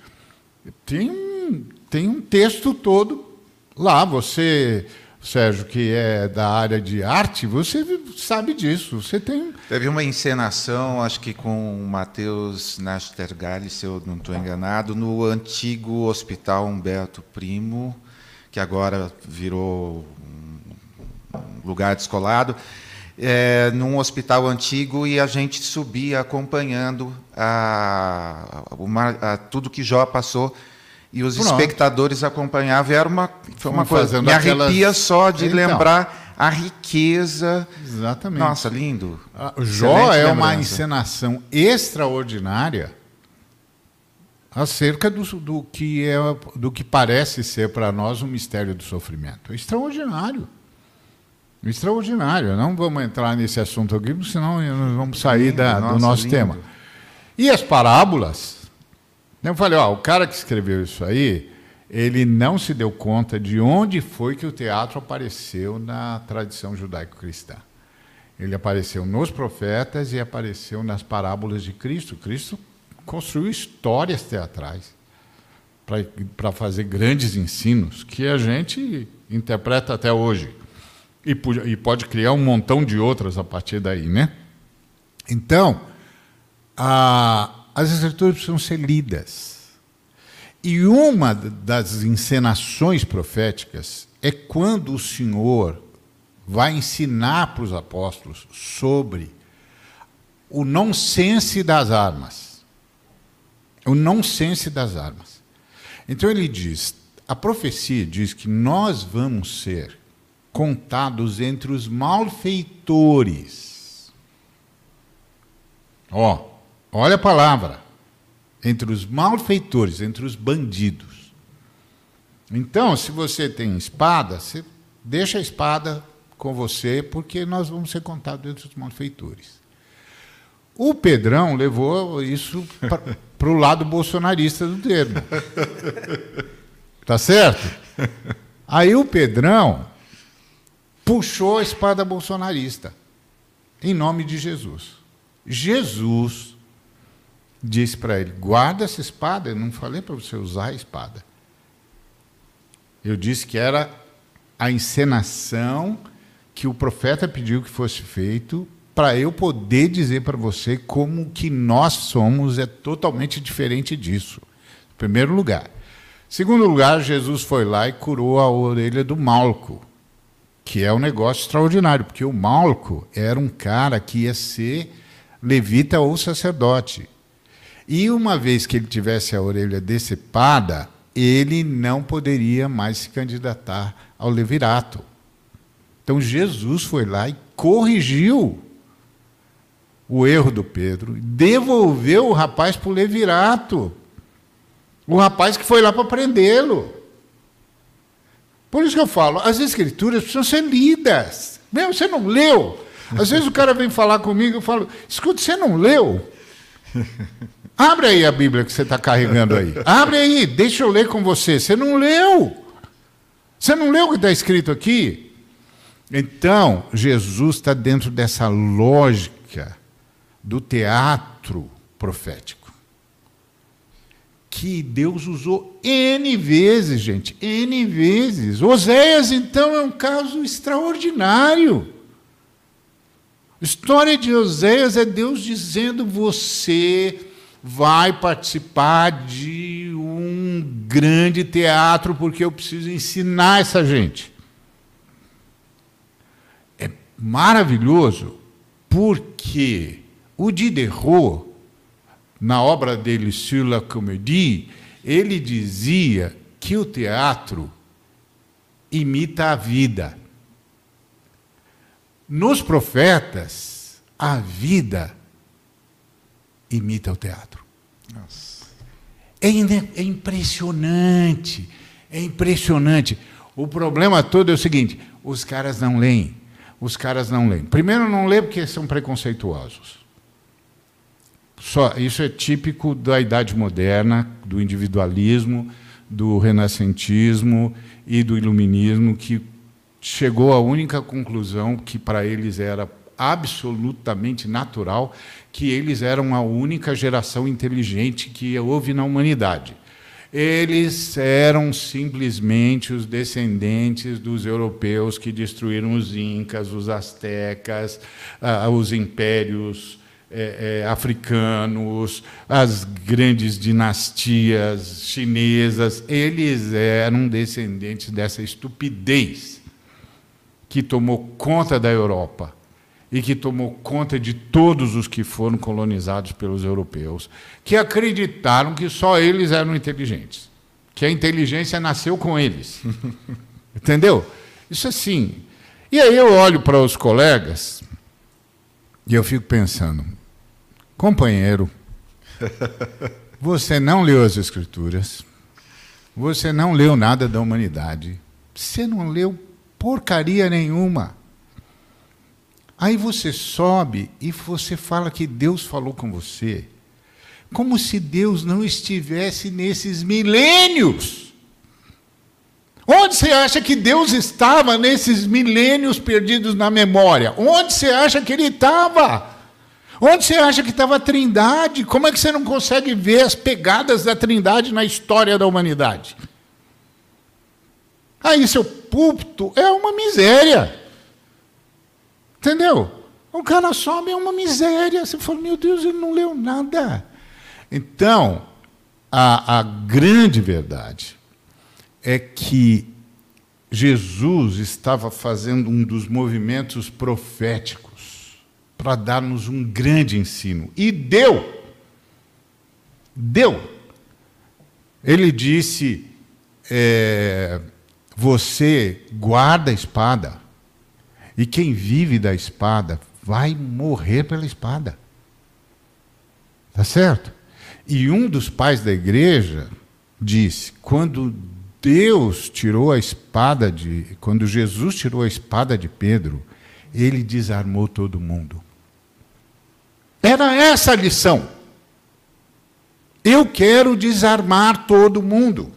[SPEAKER 3] tem um, tem um texto todo lá. Você, Sérgio, que é da área de arte, você sabe disso. Você tem.
[SPEAKER 1] Teve uma encenação, acho que com o Matheus Nastergalli, se eu não estou enganado, no antigo Hospital Humberto Primo, que agora virou um lugar descolado é, num hospital antigo e a gente subia acompanhando a, a, a tudo que Jó passou e os Pronto. espectadores acompanhavam. Era uma, foi uma coisa. Me aquelas... arrepia só de então, lembrar a riqueza.
[SPEAKER 3] Exatamente.
[SPEAKER 1] Nossa, lindo.
[SPEAKER 3] A Jó é uma encenação extraordinária acerca do, do, que é, do que parece ser para nós um mistério do sofrimento. É extraordinário. Extraordinário. Não vamos entrar nesse assunto aqui, senão nós vamos sair lindo, da, nossa, do nosso lindo. tema. E as parábolas? Eu falei, ó, o cara que escreveu isso aí, ele não se deu conta de onde foi que o teatro apareceu na tradição judaico-cristã. Ele apareceu nos profetas e apareceu nas parábolas de Cristo. Cristo construiu histórias teatrais para fazer grandes ensinos que a gente interpreta até hoje. E, e pode criar um montão de outras a partir daí, né? Então, a, as escrituras precisam ser lidas. E uma das encenações proféticas é quando o Senhor vai ensinar para os apóstolos sobre o nonsense das armas. O nonsense das armas. Então ele diz: a profecia diz que nós vamos ser contados entre os malfeitores. Ó, oh, olha a palavra. Entre os malfeitores, entre os bandidos. Então, se você tem espada, você deixa a espada com você, porque nós vamos ser contados entre os malfeitores. O Pedrão levou isso para (laughs) o lado bolsonarista do termo. (laughs) Tá certo? Aí o Pedrão puxou a espada bolsonarista, em nome de Jesus. Jesus disse para ele: guarda essa espada. Eu não falei para você usar a espada. Eu disse que era a encenação que o profeta pediu que fosse feito para eu poder dizer para você como que nós somos é totalmente diferente disso. Em primeiro lugar. Segundo lugar, Jesus foi lá e curou a orelha do Malco, que é um negócio extraordinário, porque o Malco era um cara que ia ser levita ou sacerdote. E uma vez que ele tivesse a orelha decepada, ele não poderia mais se candidatar ao levirato. Então Jesus foi lá e corrigiu o erro do Pedro, devolveu o rapaz para o levirato. O rapaz que foi lá para prendê-lo. Por isso que eu falo, as escrituras precisam ser lidas. Meu, você não leu? Às vezes o cara vem falar comigo, eu falo, escuta, você não leu? (laughs) Abre aí a Bíblia que você está carregando aí. (laughs) Abre aí, deixa eu ler com você. Você não leu. Você não leu o que está escrito aqui? Então, Jesus está dentro dessa lógica do teatro profético. Que Deus usou N vezes, gente, N vezes. Oséias, então, é um caso extraordinário. História de Oséias é Deus dizendo: você vai participar de um grande teatro, porque eu preciso ensinar essa gente. É maravilhoso, porque o Diderot, na obra dele Sur la Comédie, ele dizia que o teatro imita a vida. Nos profetas, a vida imita o teatro. É, é impressionante, é impressionante. O problema todo é o seguinte: os caras não leem. Os caras não leem. Primeiro, não leem porque são preconceituosos. Só, isso é típico da idade moderna, do individualismo, do renascentismo e do iluminismo, que chegou à única conclusão que para eles era absolutamente natural, que eles eram a única geração inteligente que houve na humanidade. Eles eram simplesmente os descendentes dos europeus que destruíram os incas, os astecas, ah, os impérios é, é, africanos, as grandes dinastias chinesas. Eles eram descendentes dessa estupidez que tomou conta da Europa e que tomou conta de todos os que foram colonizados pelos europeus, que acreditaram que só eles eram inteligentes, que a inteligência nasceu com eles. (laughs) Entendeu? Isso assim. E aí eu olho para os colegas e eu fico pensando, companheiro, (laughs) você não leu as escrituras, você não leu nada da humanidade, você não leu porcaria nenhuma. Aí você sobe e você fala que Deus falou com você, como se Deus não estivesse nesses milênios. Onde você acha que Deus estava nesses milênios perdidos na memória? Onde você acha que ele estava? Onde você acha que estava a Trindade? Como é que você não consegue ver as pegadas da Trindade na história da humanidade? Aí seu púlpito é uma miséria. Entendeu? O cara sobe é uma miséria. Você fala, meu Deus, ele não leu nada. Então, a, a grande verdade é que Jesus estava fazendo um dos movimentos proféticos para dar-nos um grande ensino. E deu. Deu. Ele disse. É, você guarda a espada, e quem vive da espada vai morrer pela espada. Tá certo? E um dos pais da igreja disse: quando Deus tirou a espada de. Quando Jesus tirou a espada de Pedro, ele desarmou todo mundo. Era essa a lição. Eu quero desarmar todo mundo.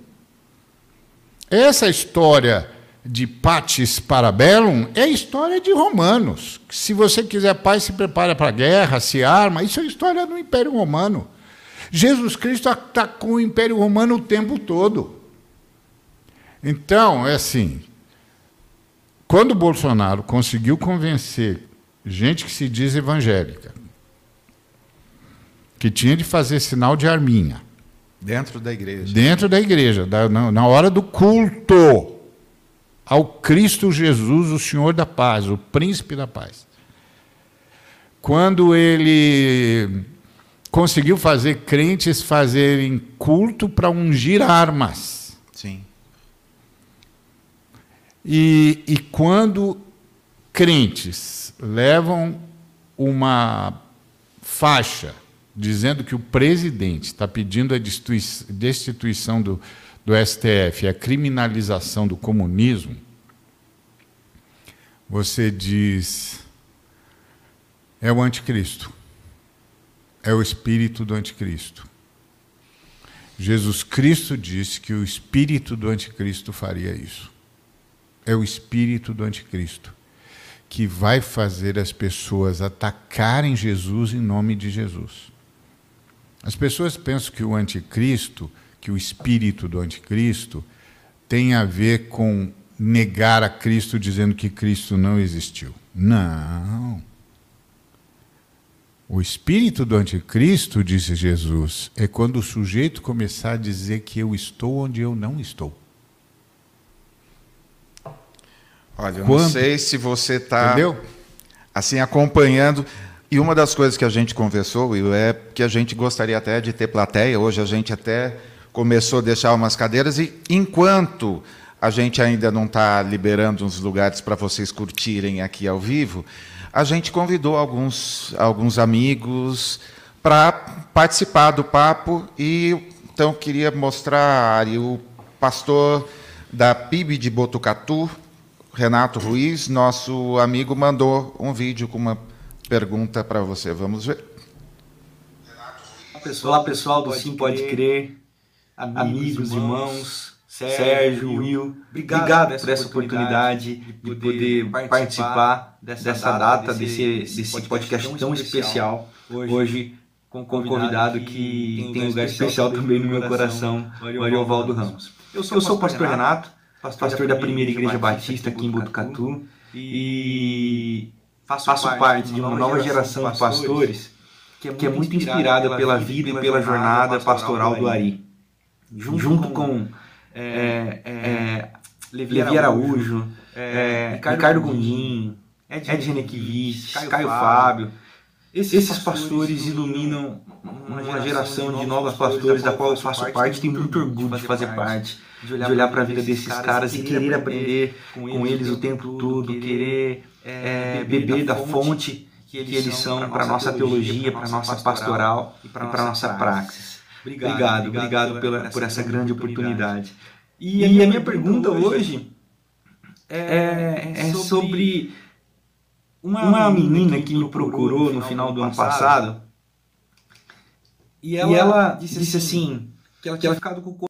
[SPEAKER 3] Essa história de Patis Parabellum é história de romanos. Se você quiser paz, se prepara para a guerra, se arma. Isso é história do Império Romano. Jesus Cristo atacou o Império Romano o tempo todo. Então, é assim. Quando Bolsonaro conseguiu convencer gente que se diz evangélica, que tinha de fazer sinal de arminha.
[SPEAKER 1] Dentro da igreja.
[SPEAKER 3] Dentro da igreja, na hora do culto ao Cristo Jesus, o Senhor da paz, o príncipe da paz. Quando ele conseguiu fazer crentes fazerem culto para ungir armas.
[SPEAKER 1] Sim.
[SPEAKER 3] E, e quando crentes levam uma faixa dizendo que o presidente está pedindo a destituição do, do STF, a criminalização do comunismo, você diz é o anticristo. É o espírito do anticristo. Jesus Cristo disse que o espírito do anticristo faria isso. É o espírito do anticristo que vai fazer as pessoas atacarem Jesus em nome de Jesus. As pessoas pensam que o anticristo, que o espírito do anticristo, tem a ver com negar a Cristo dizendo que Cristo não existiu. Não. O espírito do anticristo, disse Jesus, é quando o sujeito começar a dizer que eu estou onde eu não estou.
[SPEAKER 1] Olha, eu quando? não sei se você está assim acompanhando. E uma das coisas que a gente conversou, Will, é que a gente gostaria até de ter plateia. Hoje a gente até começou a deixar umas cadeiras e enquanto a gente ainda não está liberando uns lugares para vocês curtirem aqui ao vivo, a gente convidou alguns, alguns amigos para participar do papo e então queria mostrar o pastor da PIB de Botucatu, Renato Ruiz, nosso amigo, mandou um vídeo com uma pergunta para você. Vamos ver.
[SPEAKER 4] Olá, pessoal do Sim Pode Crer, amigos, irmãos, Sérgio, Will. Obrigado, obrigado por essa oportunidade de poder participar dessa data, desse, desse podcast tão especial. Hoje, com um convidado que tem um lugar especial também no meu coração, Mariovaldo Ramos. Eu sou o pastor Renato, pastor da primeira igreja batista aqui em Botucatu e faço, parte de uma nova geração de pastores que é que é muito inspirada pela vida e pela jornada pastoral do Ari. Junto, junto com é, é, é Levi Araújo, é, Ricardo Gondim, Ed Renequivich, Caio, Caio Fábio. Esses, esses pastores iluminam uma geração de novos pastores da qual eu faço parte e tenho muito orgulho de fazer parte, de olhar para a vida desses caras e querer aprender com eles o tempo todo, querer é, é, beber da fonte que eles são para a nossa teologia, para a nossa pastoral e para a nossa praxis. Obrigado, obrigado pela, por essa grande oportunidade. E a minha, minha pergunta hoje é, é, é sobre uma menina que me procurou no final do ano passado. e ela, e ela disse, assim, assim que ela tinha ficado com o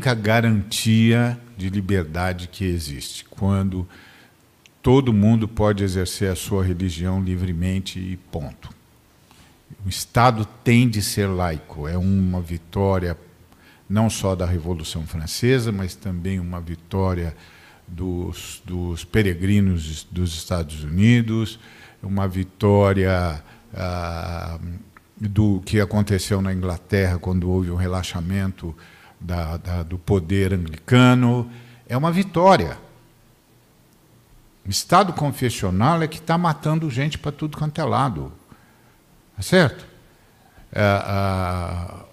[SPEAKER 3] única garantia de liberdade que existe, quando todo mundo pode exercer a sua religião livremente e ponto. O Estado tem de ser laico, é uma vitória não só da Revolução Francesa, mas também uma vitória dos, dos peregrinos dos Estados Unidos, uma vitória ah, do que aconteceu na Inglaterra quando houve um relaxamento da, da, do poder anglicano. É uma vitória. O Estado confessional é que está matando gente para tudo quanto é lado. Tá certo? É, a,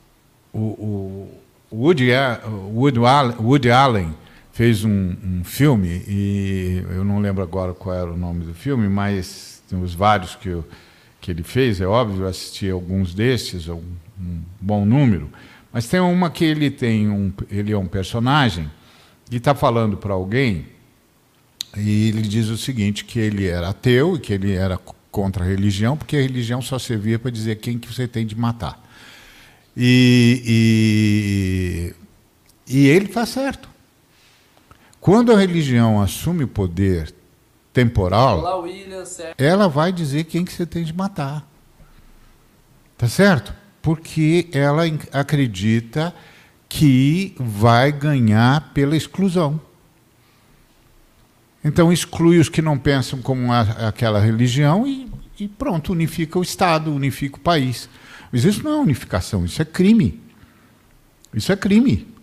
[SPEAKER 3] o, o Woody, Woody, Woody Allen fez um, um, filme, e eu não lembro agora qual era o nome do filme, mas tem os vários que, eu, que ele fez, é óbvio, eu assisti alguns desses, um, um bom número, mas tem uma que ele tem um, ele é um personagem e está falando para alguém e ele diz o seguinte que ele era ateu e que ele era contra a religião porque a religião só servia para dizer quem que você tem de matar e, e, e ele está certo quando a religião assume o poder temporal, ela vai dizer quem que você tem de matar. Tá certo? Porque ela acredita que vai ganhar pela exclusão. Então exclui os que não pensam como a, aquela religião e, e pronto, unifica o Estado, unifica o país. Mas isso não é unificação, isso é crime. Isso é crime.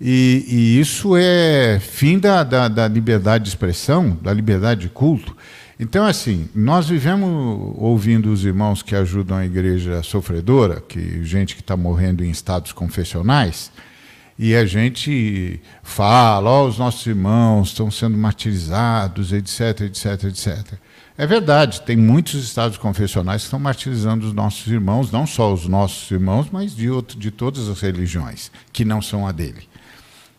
[SPEAKER 3] E, e isso é fim da, da, da, liberdade de expressão, da liberdade de culto. Então, assim, nós vivemos ouvindo os irmãos que ajudam a igreja sofredora, que gente que está morrendo em estados confessionais, e a gente fala, ó, oh, os nossos irmãos estão sendo martirizados, etc, etc, etc. É verdade, tem muitos estados confessionais que estão martirizando os nossos irmãos, não só os nossos irmãos, mas de, outro, de todas as religiões, que não são a dele.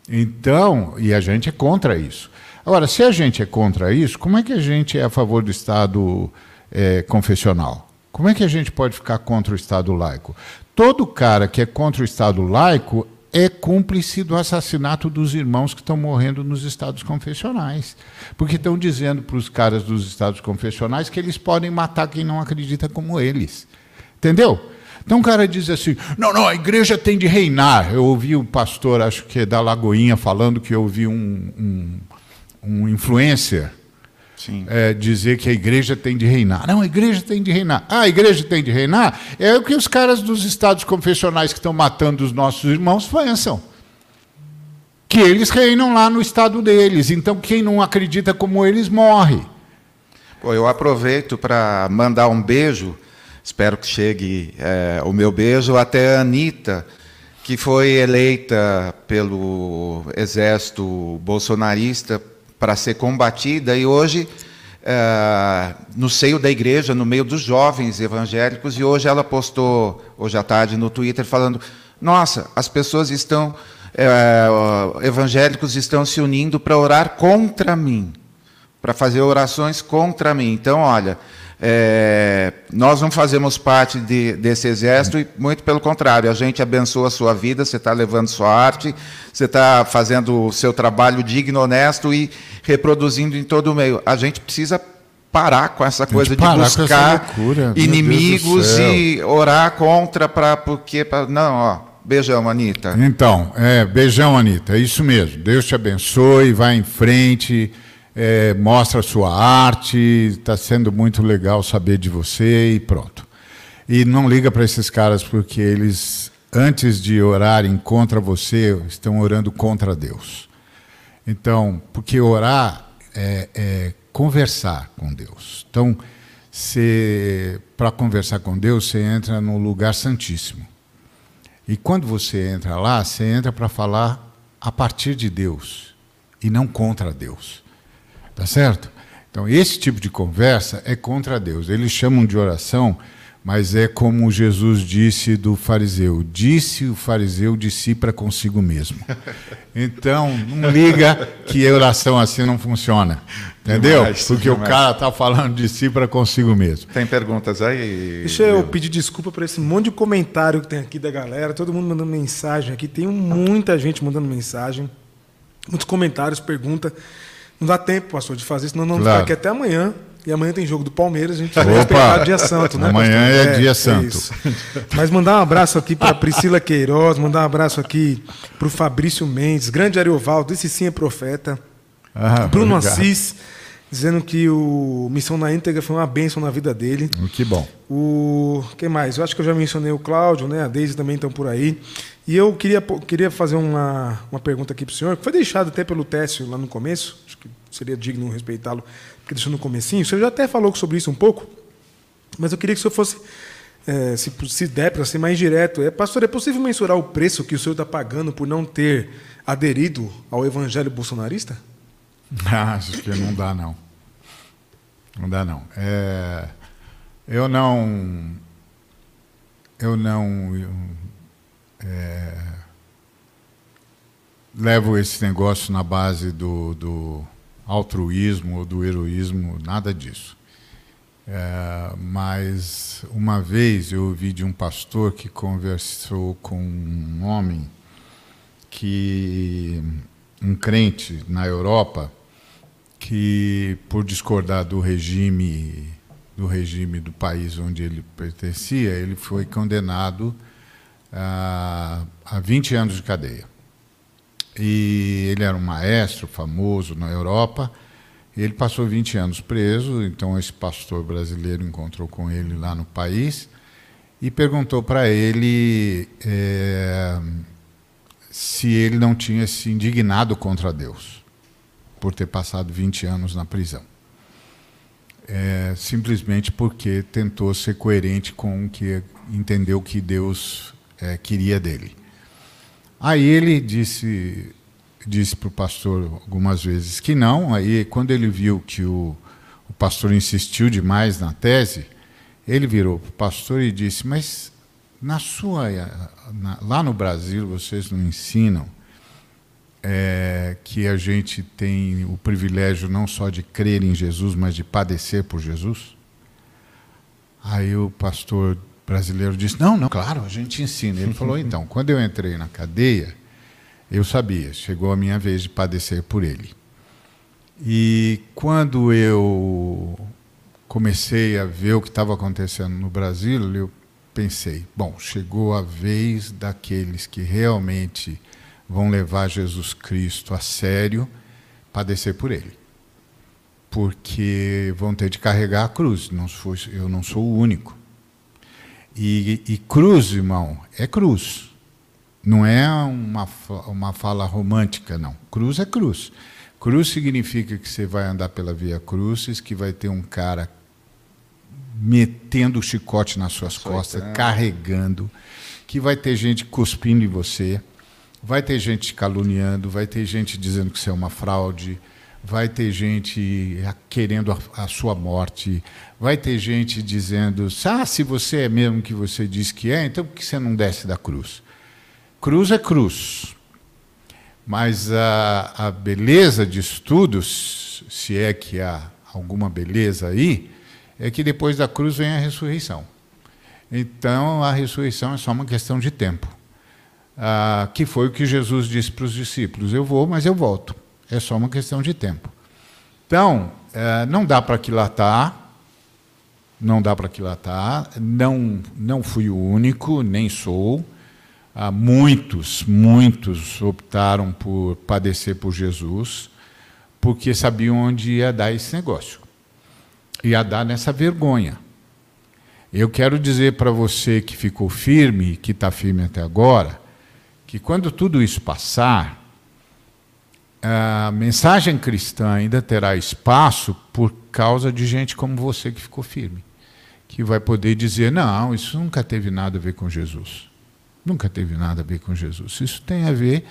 [SPEAKER 3] Então, e a gente é contra isso. Agora, se a gente é contra isso, como é que a gente é a favor do Estado é, confessional? Como é que a gente pode ficar contra o Estado laico? Todo cara que é contra o Estado laico é cúmplice do assassinato dos irmãos que estão morrendo nos estados confessionais. Porque estão dizendo para os caras dos estados confessionais que eles podem matar quem não acredita como eles. Entendeu? Então o cara diz assim: não, não, a igreja tem de reinar. Eu ouvi o pastor, acho que é da Lagoinha, falando que eu ouvi um, um, um influencer é, dizer que a igreja tem de reinar. Não, a igreja tem de reinar. Ah, a igreja tem de reinar? É o que os caras dos estados confessionais que estão matando os nossos irmãos pensam. Que eles reinam lá no estado deles. Então quem não acredita como eles morre.
[SPEAKER 1] Pô, eu aproveito para mandar um beijo Espero que chegue é, o meu beijo até a Anitta, que foi eleita pelo exército bolsonarista para ser combatida e hoje é, no seio da igreja, no meio dos jovens evangélicos, e hoje ela postou, hoje à tarde, no Twitter, falando: Nossa, as pessoas estão, é, evangélicos estão se unindo para orar contra mim, para fazer orações contra mim. Então, olha, é, nós não fazemos parte de, desse exército e, muito pelo contrário, a gente abençoa a sua vida, você está levando sua arte, você está fazendo o seu trabalho digno, honesto e reproduzindo em todo o meio. A gente precisa parar com essa coisa de buscar inimigos e orar contra para porque pra, não, ó, beijão, Anitta.
[SPEAKER 3] Então, é, beijão, Anitta, é isso mesmo. Deus te abençoe, vai em frente é, mostra a sua arte, está sendo muito legal saber de você e pronto. E não liga para esses caras porque eles, antes de orarem contra você, estão orando contra Deus. Então, porque orar é, é conversar com Deus. Então, para conversar com Deus, você entra no lugar santíssimo. E quando você entra lá, você entra para falar a partir de Deus e não contra Deus. Tá certo? Então, esse tipo de conversa é contra Deus. Eles chamam de oração, mas é como Jesus disse do fariseu: disse o fariseu de si para consigo mesmo. Então, não liga que a oração assim não funciona. Entendeu? Demais, Porque demais. o cara está falando de si para consigo mesmo.
[SPEAKER 1] Tem perguntas aí?
[SPEAKER 2] Deixa eu pedir desculpa por esse monte de comentário que tem aqui da galera. Todo mundo mandando mensagem aqui. Tem muita gente mandando mensagem. Muitos comentários, pergunta. Não dá tempo, pastor, de fazer, senão não claro. ficar aqui até amanhã. E amanhã tem jogo do Palmeiras, a gente vai respeitar dia santo, né?
[SPEAKER 3] Amanhã é, é dia santo.
[SPEAKER 2] É Mas mandar um abraço aqui para Priscila Queiroz, mandar um abraço aqui para o Fabrício Mendes, grande Ariovaldo, esse sim é profeta. Ah, Bruno obrigado. Assis, dizendo que o Missão na Íntegra foi uma bênção na vida dele.
[SPEAKER 3] Que bom.
[SPEAKER 2] O que mais? Eu acho que eu já mencionei o Cláudio, né? A Deise também estão por aí. E eu queria, queria fazer uma, uma pergunta aqui para o senhor, que foi deixado até pelo Técio lá no começo, acho que seria digno respeitá-lo, porque deixou no comecinho. O senhor já até falou sobre isso um pouco, mas eu queria que o senhor fosse, é, se, se der para ser mais direto, é, pastor, é possível mensurar o preço que o senhor está pagando por não ter aderido ao evangelho bolsonarista? (laughs)
[SPEAKER 3] Acho que não dá, não. Não dá, não. É, eu não. Eu não. É, levo esse negócio na base do, do altruísmo ou do heroísmo, nada disso. É, mas uma vez eu ouvi de um pastor que conversou com um homem que um crente na Europa que por discordar do regime do regime do país onde ele pertencia, ele foi condenado a, a 20 anos de cadeia. E ele era um maestro famoso na Europa. Ele passou 20 anos preso, então esse pastor brasileiro encontrou com ele lá no país e perguntou para ele é, se ele não tinha se indignado contra Deus por ter passado 20 anos na prisão. É, simplesmente porque tentou ser coerente com o que entendeu que Deus é, queria dele. Aí ele disse disse para o pastor algumas vezes que não. Aí quando ele viu que o, o pastor insistiu demais na tese, ele virou para o pastor e disse: mas na sua na, lá no Brasil vocês não ensinam é, que a gente tem o privilégio não só de crer em Jesus, mas de padecer por Jesus? Aí o pastor brasileiro disse: Não, não, claro, a gente ensina. Ele falou: (laughs) Então, quando eu entrei na cadeia, eu sabia, chegou a minha vez de padecer por ele. E quando eu comecei a ver o que estava acontecendo no Brasil, eu pensei: bom, chegou a vez daqueles que realmente vão levar Jesus Cristo a sério, padecer por ele. Porque vão ter de carregar a cruz. Não sou, eu não sou o único. E, e cruz, irmão, é cruz. Não é uma, uma fala romântica, não. Cruz é cruz. Cruz significa que você vai andar pela via cruzes, que vai ter um cara metendo o chicote nas suas costas, carregando, que vai ter gente cuspindo em você, Vai ter gente caluniando, vai ter gente dizendo que você é uma fraude, vai ter gente querendo a, a, sua morte, vai ter gente dizendo: ah, se você é mesmo que você diz que é, então por que você não desce da cruz? Cruz é cruz. Mas a, a beleza de estudos, se é que há alguma beleza aí, é que depois da cruz vem a ressurreição. Então a ressurreição é só uma questão de tempo ah, que foi o que Jesus disse para os discípulos: Eu vou, mas eu volto. É só uma questão de tempo. Então, eh, não dá para aquilatar, não dá para aquilatar, não, não fui o único, nem sou. Ah, muitos, muitos optaram por padecer por Jesus, porque sabiam onde ia dar esse negócio. Ia dar nessa vergonha. Eu quero dizer para você que ficou firme, que está firme até agora, que quando tudo isso passar, a mensagem cristã ainda terá espaço por causa de gente como você que ficou firme, que vai poder dizer: não, isso nunca teve nada a ver com Jesus. Nunca teve nada a ver com Jesus. Isso tem a ver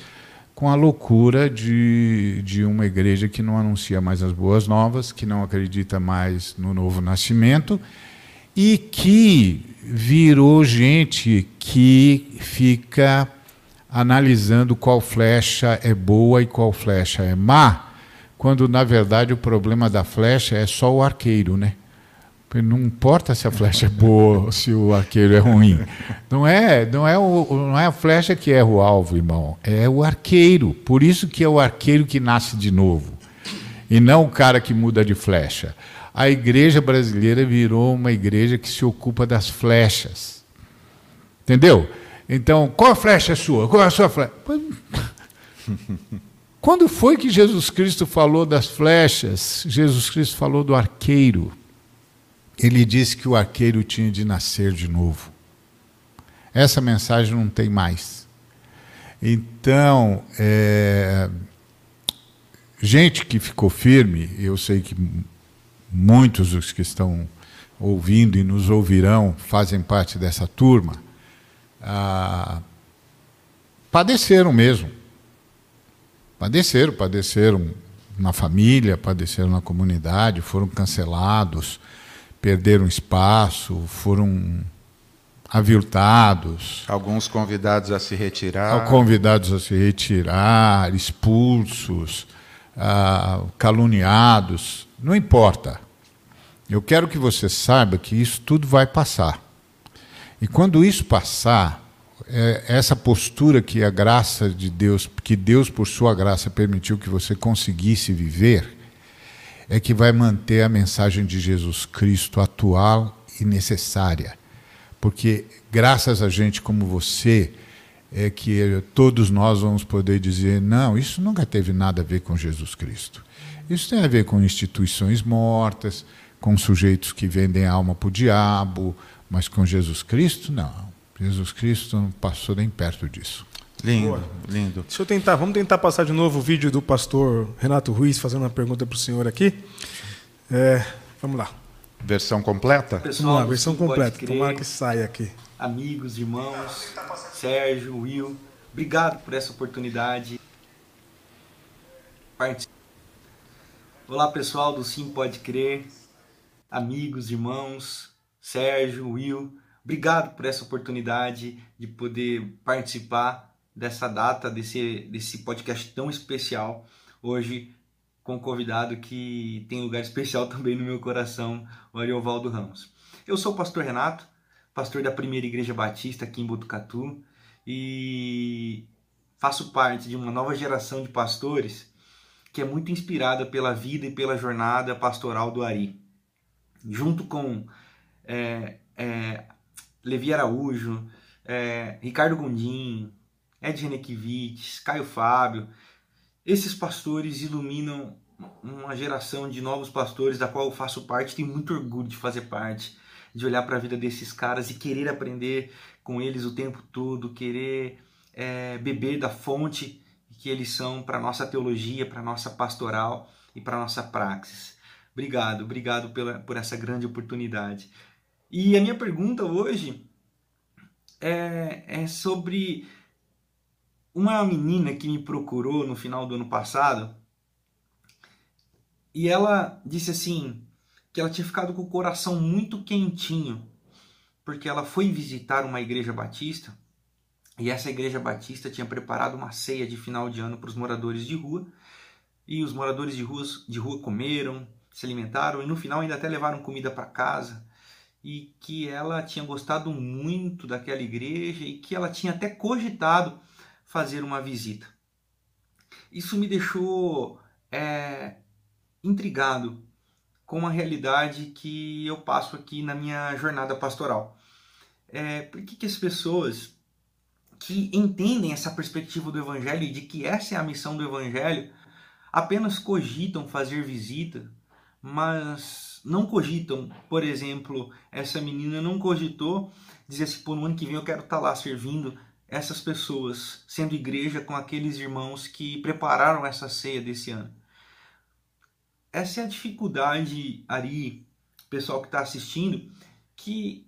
[SPEAKER 3] com a loucura de, de uma igreja que não anuncia mais as boas novas, que não acredita mais no novo nascimento e que virou gente que fica analisando qual flecha é boa e qual flecha é má, quando na verdade o problema da flecha é só o arqueiro, né? Não importa se a flecha é boa (laughs) ou se o arqueiro é ruim. Não é, não é, o, não é a flecha que erra o alvo, irmão. É o arqueiro. Por isso que é o arqueiro que nasce de novo. E não o cara que muda de flecha. A igreja brasileira virou uma igreja que se ocupa das flechas. Entendeu? Então, qual a flecha é sua? Qual é a sua flecha? Quando foi que Jesus Cristo falou das flechas? Jesus Cristo falou do arqueiro. Ele disse que o arqueiro tinha de nascer de novo. Essa mensagem não tem mais. Então, é, gente que ficou firme, eu sei que muitos dos que estão ouvindo e nos ouvirão fazem parte dessa turma, ah, padeceram mesmo. Padeceram, padeceram na família, padeceram na comunidade, foram cancelados, perderam espaço, foram aviltados.
[SPEAKER 1] Alguns convidados a se retirar.
[SPEAKER 3] Convidados a se retirar, expulsos, ah, caluniados. Não importa. Eu quero que você saiba que isso tudo vai passar. E quando isso passar, é, essa postura que a graça de Deus, que Deus por sua graça permitiu que você conseguisse viver, é que vai manter a mensagem de Jesus Cristo atual e necessária. Porque graças a gente como você, é que todos nós vamos poder dizer: não, isso nunca teve nada a ver com Jesus Cristo. Isso tem a ver com instituições mortas, com sujeitos que vendem alma para o diabo, mas com Jesus Cristo, não. Jesus Cristo não passou nem perto disso.
[SPEAKER 1] Lindo, Boa. lindo.
[SPEAKER 2] Deixa eu tentar, vamos tentar passar de novo o vídeo do pastor Renato Ruiz fazendo uma pergunta para o senhor aqui. É, vamos lá.
[SPEAKER 1] Versão completa?
[SPEAKER 2] Pessoal, vamos lá, versão completa. Tomara que saia aqui.
[SPEAKER 4] Amigos, irmãos, Sérgio, Will, obrigado por essa oportunidade. Olá pessoal do Sim Pode Crer, amigos, irmãos, Sérgio, Will, obrigado por essa oportunidade de poder participar dessa data, desse, desse podcast tão especial. Hoje, com um convidado que tem lugar especial (laughs) também no meu coração, o Ariovaldo Ramos. Eu sou o pastor Renato, pastor da Primeira Igreja Batista aqui em Botucatu e faço parte de uma nova geração de pastores que é muito inspirada pela vida e pela jornada pastoral do Ari junto com é, é, Levi Araújo, é, Ricardo Gondim, Ed Renekiewicz, Caio Fábio, esses pastores iluminam uma geração de novos pastores da qual eu faço parte, tenho muito orgulho de fazer parte, de olhar para a vida desses caras e querer aprender com eles o tempo todo, querer é, beber da fonte que eles são para nossa teologia, para nossa pastoral e para nossa praxis. Obrigado, obrigado pela, por essa grande oportunidade. E a minha pergunta hoje é, é sobre uma menina que me procurou no final do ano passado e ela disse assim que ela tinha ficado com o coração muito quentinho porque ela foi visitar uma igreja batista e essa igreja batista tinha preparado uma ceia de final de ano para os moradores de rua e os moradores de rua, de rua comeram, se alimentaram e no final ainda até levaram comida para casa e que ela tinha gostado muito daquela igreja e que ela tinha até cogitado fazer uma visita. Isso me deixou é, intrigado com a realidade que eu passo aqui na minha jornada pastoral. É, por que, que as pessoas que entendem essa perspectiva do Evangelho e de que essa é a missão do Evangelho apenas cogitam fazer visita mas não cogitam, por exemplo, essa menina não cogitou dizer assim, pô, no ano que vem eu quero estar tá lá servindo essas pessoas, sendo igreja com aqueles irmãos que prepararam essa ceia desse ano. Essa é a dificuldade, Ari, pessoal que está assistindo, que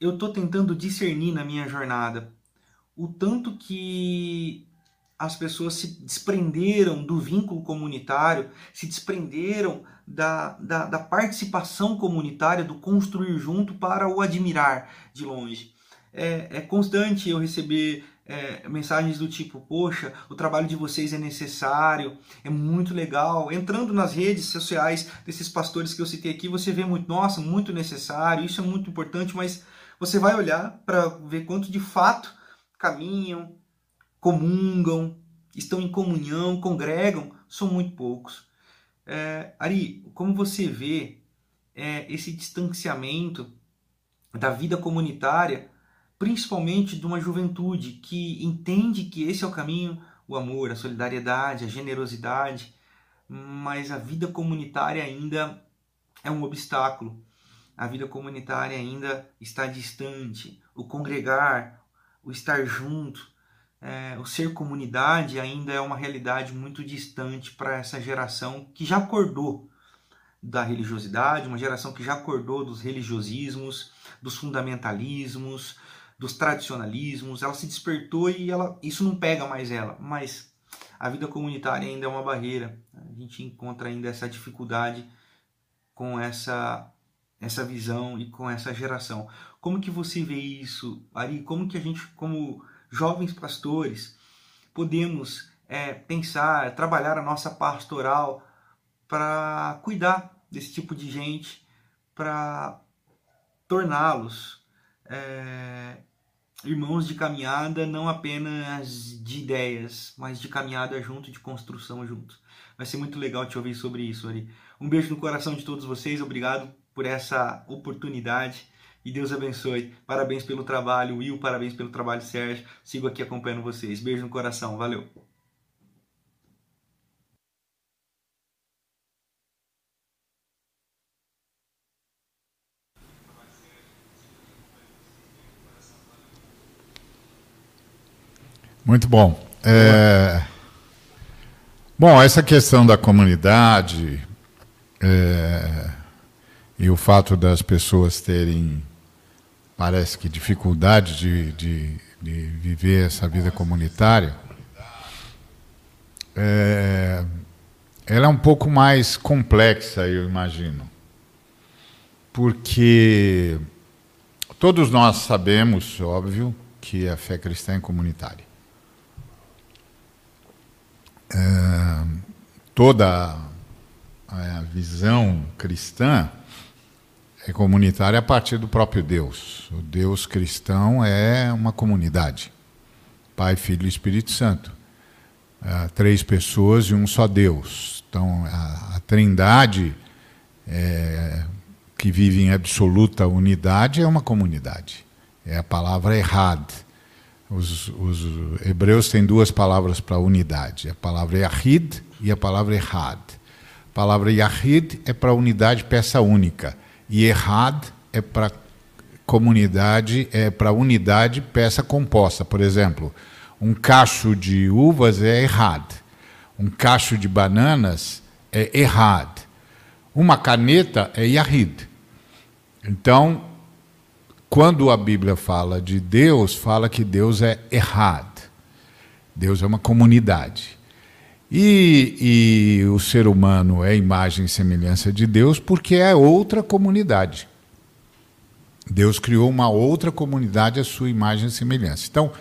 [SPEAKER 4] eu estou tentando discernir na minha jornada. O tanto que as pessoas se desprenderam do vínculo comunitário, se desprenderam da, da, da, participação comunitária, do construir junto para o admirar de longe. É, é constante eu receber é, mensagens do tipo: Poxa, o trabalho de vocês é necessário, é muito legal. Entrando nas redes sociais desses pastores que eu citei aqui, você vê muito, nossa, muito necessário, isso é muito importante, mas você vai olhar para ver quanto de fato caminham, comungam, estão em comunhão, congregam, são muito poucos. É, Ari, como você vê é, esse distanciamento da vida comunitária, principalmente de uma juventude que entende que esse é o caminho, o amor, a solidariedade, a generosidade, mas a vida comunitária ainda é um obstáculo. A vida comunitária ainda está distante. O congregar, o estar junto, é, o ser comunidade ainda é uma realidade muito distante para essa geração que já acordou da religiosidade, uma geração que já acordou dos religiosismos, dos fundamentalismos, dos tradicionalismos. Ela se despertou e ela, isso não pega mais ela. Mas a vida comunitária ainda é uma barreira. A gente encontra ainda essa dificuldade com essa essa visão e com essa geração. Como que você vê isso, Ari? Como que a gente, como jovens pastores, podemos é, pensar, trabalhar a nossa pastoral para cuidar desse tipo de gente, para torná-los é, irmãos de caminhada, não apenas de ideias, mas de caminhada junto, de construção junto. Vai ser muito legal te ouvir sobre isso, Ari. Um beijo no coração de todos vocês, obrigado por essa oportunidade e Deus abençoe. Parabéns pelo trabalho, Will, parabéns pelo trabalho, Sérgio. Sigo aqui acompanhando vocês. Beijo no coração, valeu.
[SPEAKER 3] Muito bom. É... Bom, essa questão da comunidade é... e o fato das pessoas terem, parece que, dificuldade de, de, de viver essa vida comunitária, é... ela é um pouco mais complexa, eu imagino. Porque todos nós sabemos, óbvio, que a fé cristã é comunitária é, toda a visão cristã é comunitária a partir do próprio Deus. O Deus cristão é uma comunidade. Pai, Filho e Espírito Santo. Três pessoas e um só Deus. Então, a, a trindade é, que vive em absoluta unidade é uma comunidade. É a palavra errad os, os hebreus têm duas palavras para unidade: a palavra Yahid e a palavra Errad. A palavra Yahid é para unidade, peça única, e Errad é para comunidade, é para unidade, peça composta. Por exemplo, um cacho de uvas é Errad, um cacho de bananas é Errad, uma caneta é Yahid. Então, quando a Bíblia fala de Deus, fala que Deus é errado. Deus é uma comunidade. E, e, o ser humano é imagem e semelhança de Deus porque é outra comunidade. Deus criou uma outra comunidade à sua imagem e semelhança. Então,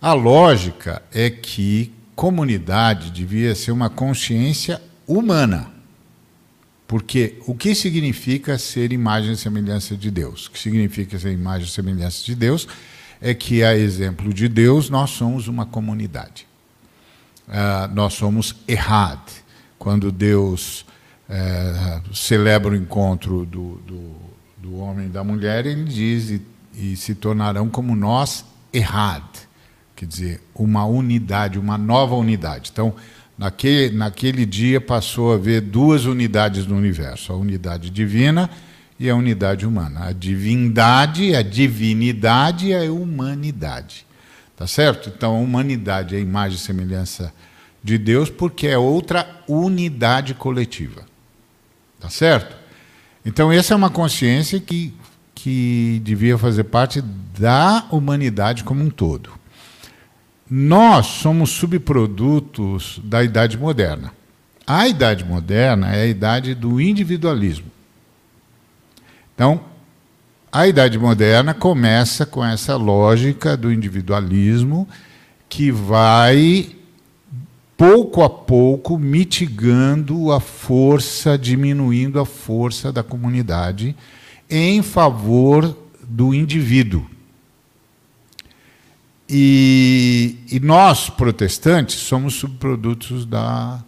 [SPEAKER 3] a lógica é que comunidade devia ser uma consciência humana. Porque o que significa ser imagem e semelhança de Deus? O que significa ser imagem e semelhança de Deus é que, a exemplo de Deus, nós somos uma comunidade. Uh, nós somos errad. Quando Deus uh, celebra o encontro do, do, do, homem e da mulher, ele diz: e, e se tornarão como nós errad. Quer dizer, uma unidade, uma nova unidade. Então, Naquele, naquele dia passou a haver duas unidades no universo: a unidade divina e a unidade humana. A divindade, a divinidade e a humanidade. Tá certo? Então, a humanidade é a imagem e semelhança de Deus porque é outra unidade coletiva. Tá certo? Então, essa é uma consciência que, que devia fazer parte da humanidade como um todo. Nós somos subprodutos da idade moderna. A idade moderna é a idade do individualismo. Então, a idade moderna começa com essa lógica do individualismo que vai pouco a pouco mitigando a força, diminuindo a força da comunidade em favor do indivíduo. E, e nós, protestantes, somos subprodutos da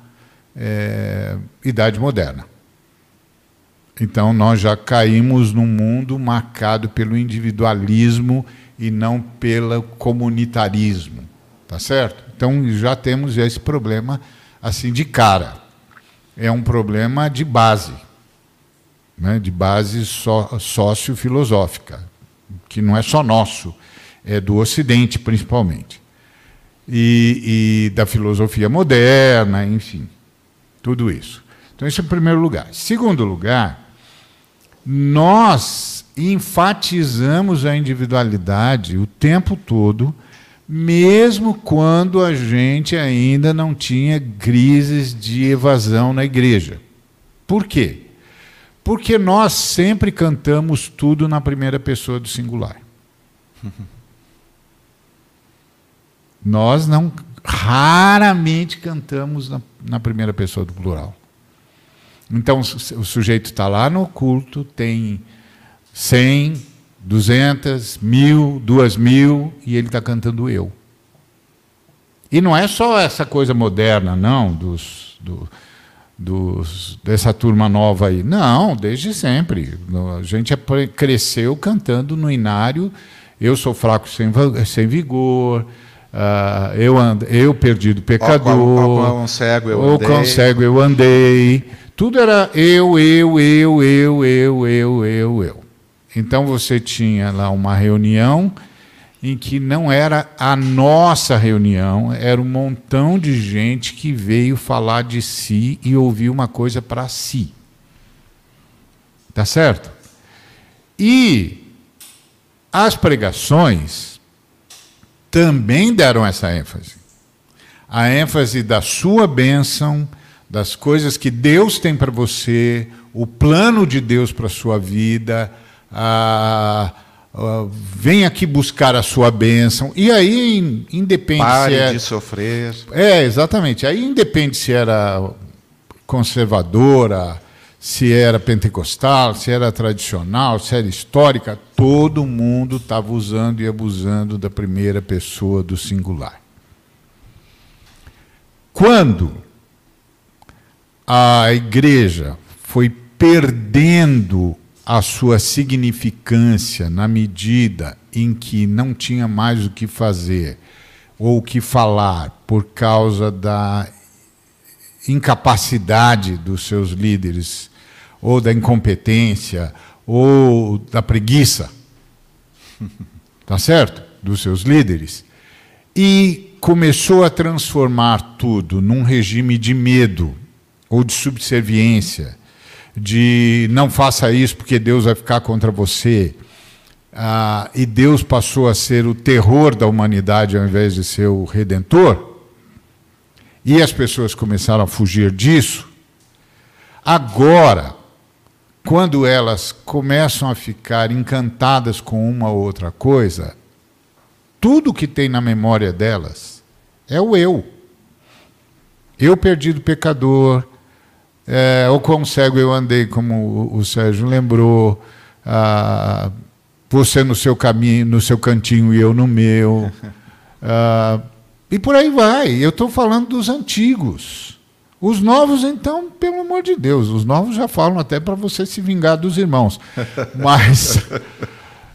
[SPEAKER 3] é, Idade Moderna. Então, nós já caímos num mundo marcado pelo individualismo e não pelo comunitarismo. Tá certo? Então já temos esse problema assim de cara. É um problema de base, né? de base só, sócio-filosófica, que não é só nosso, é do Ocidente principalmente. E, e da filosofia moderna, enfim, tudo isso. Então, esse é o primeiro lugar. Segundo lugar, nós enfatizamos a individualidade o tempo todo, mesmo quando a gente ainda não tinha crises de evasão na igreja. Por quê? Porque nós sempre cantamos tudo na primeira pessoa do singular. Nós não raramente cantamos na, na primeira pessoa do plural. Então o sujeito está lá no culto, tem 100, 200, mil, duas mil, e ele está cantando eu. E não é só essa coisa moderna, não, dos, do, dos, dessa turma nova aí. Não, desde sempre. A gente cresceu cantando no inário. Eu sou fraco sem, sem vigor. Uh, eu, and, eu perdido pecador. O
[SPEAKER 1] quão cego eu andei. O
[SPEAKER 3] quão cego eu andei. Tudo era eu, eu, eu, eu, eu, eu, eu, eu. Então você tinha lá uma reunião em que não era a nossa reunião, era um montão de gente que veio falar de si e ouvir uma coisa para si. Tá certo? E as pregações também deram essa ênfase. A ênfase da sua bênção, das coisas que Deus tem para você, o plano de Deus para a sua vida, ah, vem aqui buscar a sua bênção. E aí independe
[SPEAKER 1] Pare
[SPEAKER 3] se
[SPEAKER 1] é... de sofrer.
[SPEAKER 3] É, exatamente. Aí independe se era conservadora, se era pentecostal, se era tradicional, se era histórica, todo mundo estava usando e abusando da primeira pessoa do singular. Quando a igreja foi perdendo a sua significância na medida em que não tinha mais o que fazer ou o que falar por causa da incapacidade dos seus líderes, ou da incompetência, ou da preguiça, (laughs) tá certo? Dos seus líderes, e começou a transformar tudo num regime de medo ou de subserviência de não faça isso porque Deus vai ficar contra você. Ah, e Deus passou a ser o terror da humanidade ao invés de ser o redentor, e as pessoas começaram a fugir disso, agora, quando elas começam a ficar encantadas com uma ou outra coisa, tudo que tem na memória delas é o eu. Eu perdido pecador, é, o quão cego eu andei, como o, o Sérgio lembrou, ah, você no seu caminho, no seu cantinho e eu no meu. (laughs) Ah, e por aí vai. Eu estou falando dos antigos. Os novos, então, pelo amor de Deus, os novos já falam até para você se vingar dos irmãos. (laughs) Mas.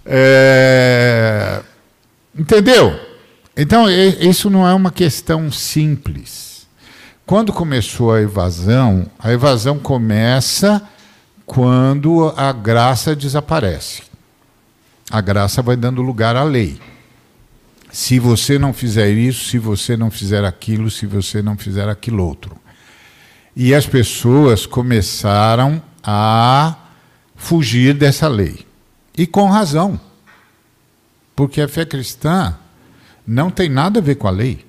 [SPEAKER 3] É, entendeu? Então, isso não é uma questão simples. Quando começou a evasão, a evasão começa quando a graça desaparece. A graça vai dando lugar à lei. Se você não fizer isso, se você não fizer aquilo, se você não fizer aquilo outro. E as pessoas começaram a fugir dessa lei. E com razão. Porque a fé cristã não tem nada a ver com a lei.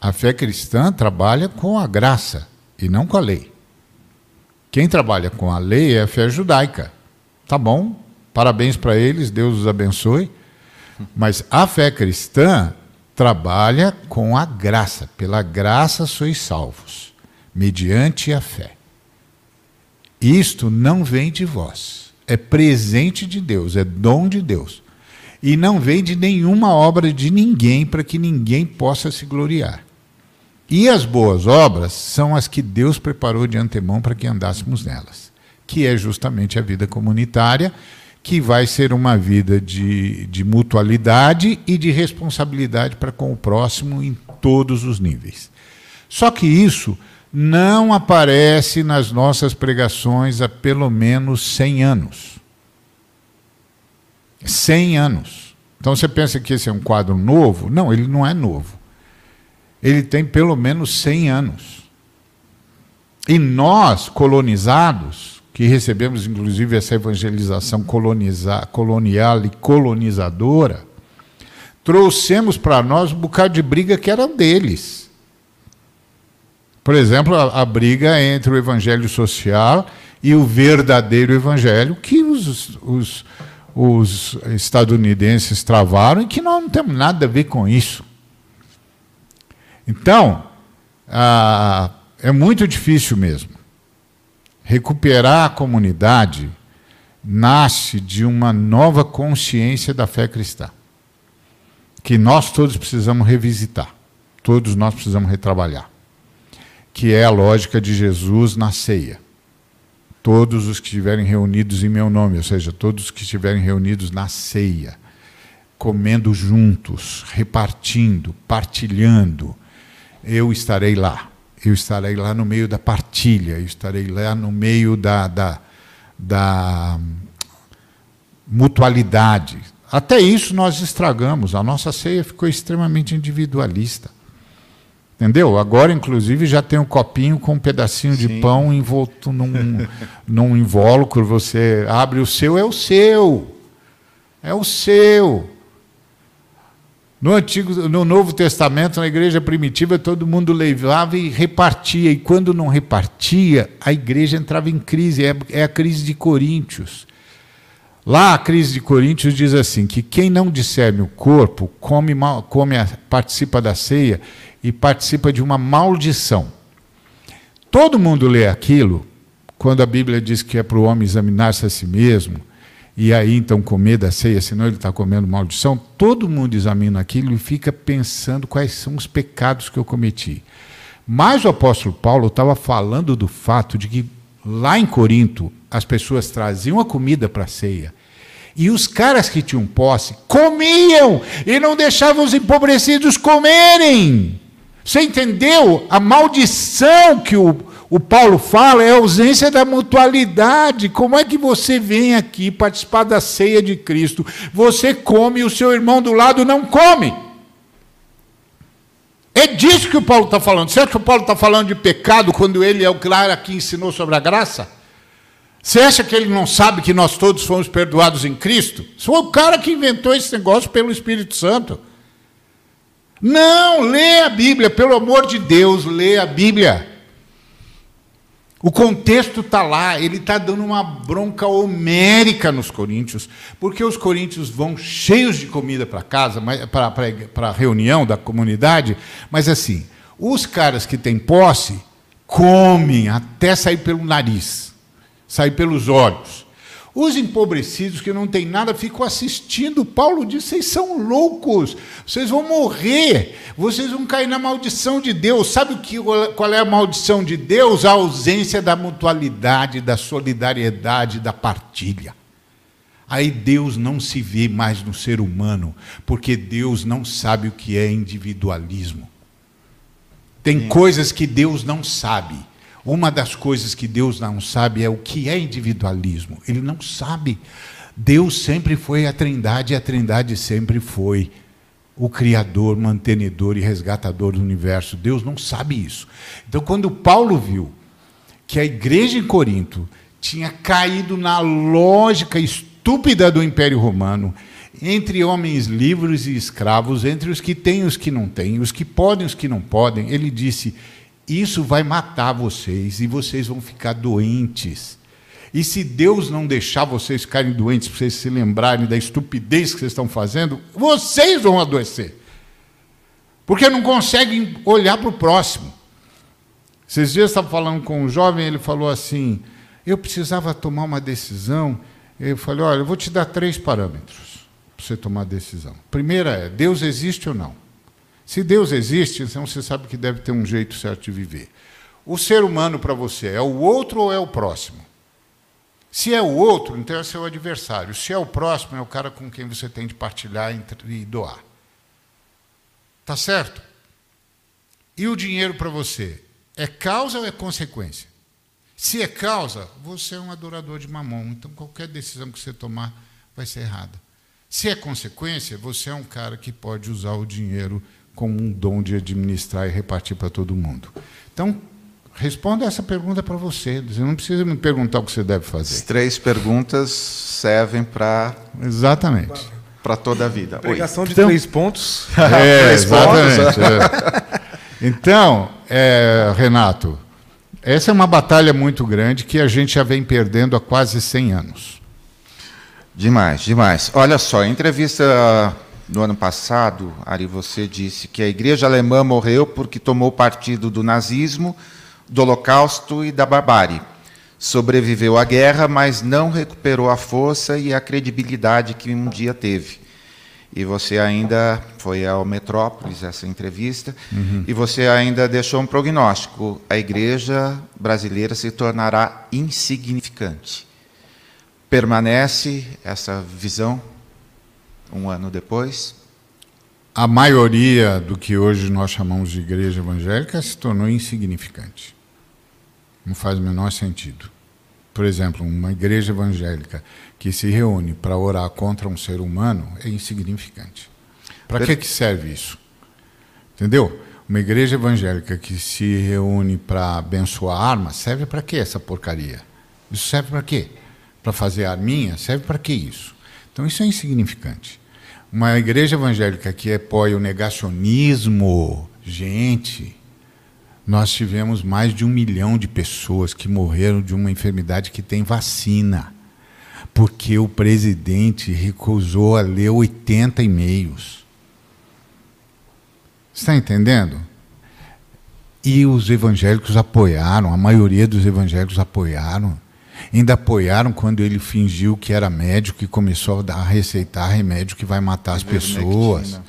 [SPEAKER 3] A fé cristã trabalha com a graça e não com a lei. Quem trabalha com a lei é a fé judaica. Tá bom, parabéns para eles, Deus os abençoe. Mas a fé cristã trabalha com a graça. Pela graça sois salvos, mediante a fé. Isto não vem de vós, é presente de Deus, é dom de Deus. E não vem de nenhuma obra de ninguém para que ninguém possa se gloriar. E as boas obras são as que Deus preparou de antemão para que andássemos nelas, que é justamente a vida comunitária, que vai ser uma vida de, de mutualidade e de responsabilidade para com o próximo em todos os níveis. Só que isso não aparece nas nossas pregações há pelo menos 100 anos. 100 anos. Então você pensa que esse é um quadro novo? Não, ele não é novo. Ele tem pelo menos 100 anos. E nós, colonizados, que recebemos inclusive essa evangelização colonial e colonizadora, trouxemos para nós um bocado de briga que era deles. Por exemplo, a, a, briga entre o evangelho social e o verdadeiro evangelho que os, os, os estadunidenses travaram e que nós não temos nada a ver com isso. Então, ah, é muito difícil mesmo. Recuperar a comunidade nasce de uma nova consciência da fé cristã, que nós todos precisamos revisitar, todos nós precisamos retrabalhar que é a lógica de Jesus na ceia. Todos os que estiverem reunidos em meu nome, ou seja, todos os que estiverem reunidos na ceia, comendo juntos, repartindo, partilhando, eu estarei lá. Eu estarei lá no meio da partilha, eu estarei lá no meio da, da, da mutualidade. Até isso nós estragamos. A nossa ceia ficou extremamente individualista. Entendeu? Agora, inclusive, já tem um copinho com um pedacinho Sim. de pão envolto num, (laughs) num invólucro. Você abre o seu, é o seu. É o seu. No Antigo, no Novo Testamento, na igreja primitiva, todo mundo levava e repartia. E quando não repartia, a igreja entrava em crise. É, é a crise de Coríntios. Lá a crise de Coríntios diz assim: que quem não discerne o corpo come, come participa da ceia e participa de uma maldição. Todo mundo lê aquilo quando a Bíblia diz que é para o homem examinar-se a si mesmo e aí então comer da ceia, senão ele está comendo maldição. Todo mundo examina aquilo e fica pensando quais são os pecados que eu cometi. Mas o apóstolo Paulo estava falando do fato de que lá em Corinto as pessoas traziam a comida para a ceia. E os caras que tinham posse comiam e não deixavam os empobrecidos comerem. Você entendeu? A maldição que o, o Paulo fala é a ausência da mutualidade. Como é que você vem aqui participar da ceia de Cristo? Você come e o seu irmão do lado não come. É disso que o Paulo está falando. Você acha que o Paulo está falando de pecado quando ele é o claro que ensinou sobre a graça? Você acha que ele não sabe que nós todos fomos perdoados em Cristo? Foi o cara que inventou esse negócio pelo Espírito Santo. Não, lê a Bíblia, pelo amor de Deus, lê a Bíblia. O contexto está lá, ele está dando uma bronca homérica nos coríntios, porque os coríntios vão cheios de comida para casa, para a reunião da comunidade, mas assim, os caras que têm posse comem até sair pelo nariz, sair pelos olhos. Os empobrecidos que não têm nada ficam assistindo. Paulo diz: vocês são loucos, vocês vão morrer, vocês vão cair na maldição de Deus. Sabe o que, qual é a maldição de Deus? A ausência da mutualidade, da solidariedade, da partilha. Aí Deus não se vê mais no ser humano, porque Deus não sabe o que é individualismo. Tem Sim. coisas que Deus não sabe. Uma das coisas que Deus não sabe é o que é individualismo. Ele não sabe. Deus sempre foi a Trindade e a Trindade sempre foi o Criador, mantenedor e resgatador do universo. Deus não sabe isso. Então, quando Paulo viu que a igreja em Corinto tinha caído na lógica estúpida do Império Romano, entre homens livres e escravos, entre os que têm e os que não têm, os que podem e os que não podem, ele disse: isso vai matar vocês e vocês vão ficar doentes. E se Deus não deixar vocês ficarem doentes, para vocês se lembrarem da estupidez que vocês estão fazendo, vocês vão adoecer. Porque não conseguem olhar para o próximo. Esses dias eu estava falando com um jovem, ele falou assim: eu precisava tomar uma decisão. Eu falei: olha, eu vou te dar três parâmetros para você tomar a decisão. Primeira é: Deus existe ou não? Se Deus existe, então você sabe que deve ter um jeito certo de viver. O ser humano para você é o outro ou é o próximo? Se é o outro, então é seu adversário. Se é o próximo, é o cara com quem você tem de partilhar e doar. Tá certo? E o dinheiro para você é causa ou é consequência? Se é causa, você é um adorador de mamão. Então qualquer decisão que você tomar vai ser errada. Se é consequência, você é um cara que pode usar o dinheiro como um dom de administrar e repartir para todo mundo. Então, responda essa pergunta para você. Você não precisa me perguntar o que você deve fazer.
[SPEAKER 1] As três perguntas servem para.
[SPEAKER 3] Exatamente.
[SPEAKER 1] Para toda a vida.
[SPEAKER 2] Pregação Oi. de então, três pontos. (laughs)
[SPEAKER 3] É, três exatamente. Pontos. É. (laughs) Então, é, Renato, essa é uma batalha muito grande que a gente já vem perdendo há quase 100 anos.
[SPEAKER 1] Demais, demais. Olha só, entrevista no ano passado, Ari, você disse que a igreja alemã morreu porque tomou partido do nazismo, do holocausto e da barbárie. Sobreviveu à guerra, mas não recuperou a força e a credibilidade que um dia teve. E você ainda foi ao Metrópolis, essa entrevista, uhum. e você ainda deixou um prognóstico: a igreja brasileira se tornará insignificante. Permanece essa visão um ano depois?
[SPEAKER 3] A maioria do que hoje nós chamamos de igreja evangélica se tornou insignificante. Não faz o menor sentido. Por exemplo, uma igreja evangélica que se reúne para orar contra um ser humano é insignificante. Para que, que serve isso? Entendeu? Uma igreja evangélica que se reúne para abençoar armas, serve para que essa porcaria? Isso serve para quê? Para fazer arminha? Serve para que isso? Então isso é insignificante. Uma igreja evangélica que apoia o negacionismo, gente, nós tivemos mais de um milhão de pessoas que morreram de uma enfermidade que tem vacina porque o presidente recusou a ler 80 e-mails. Está entendendo? E os evangélicos apoiaram, a maioria dos evangélicos apoiaram. Ainda apoiaram quando ele fingiu que era médico e começou a receitar remédio que vai matar as pessoas.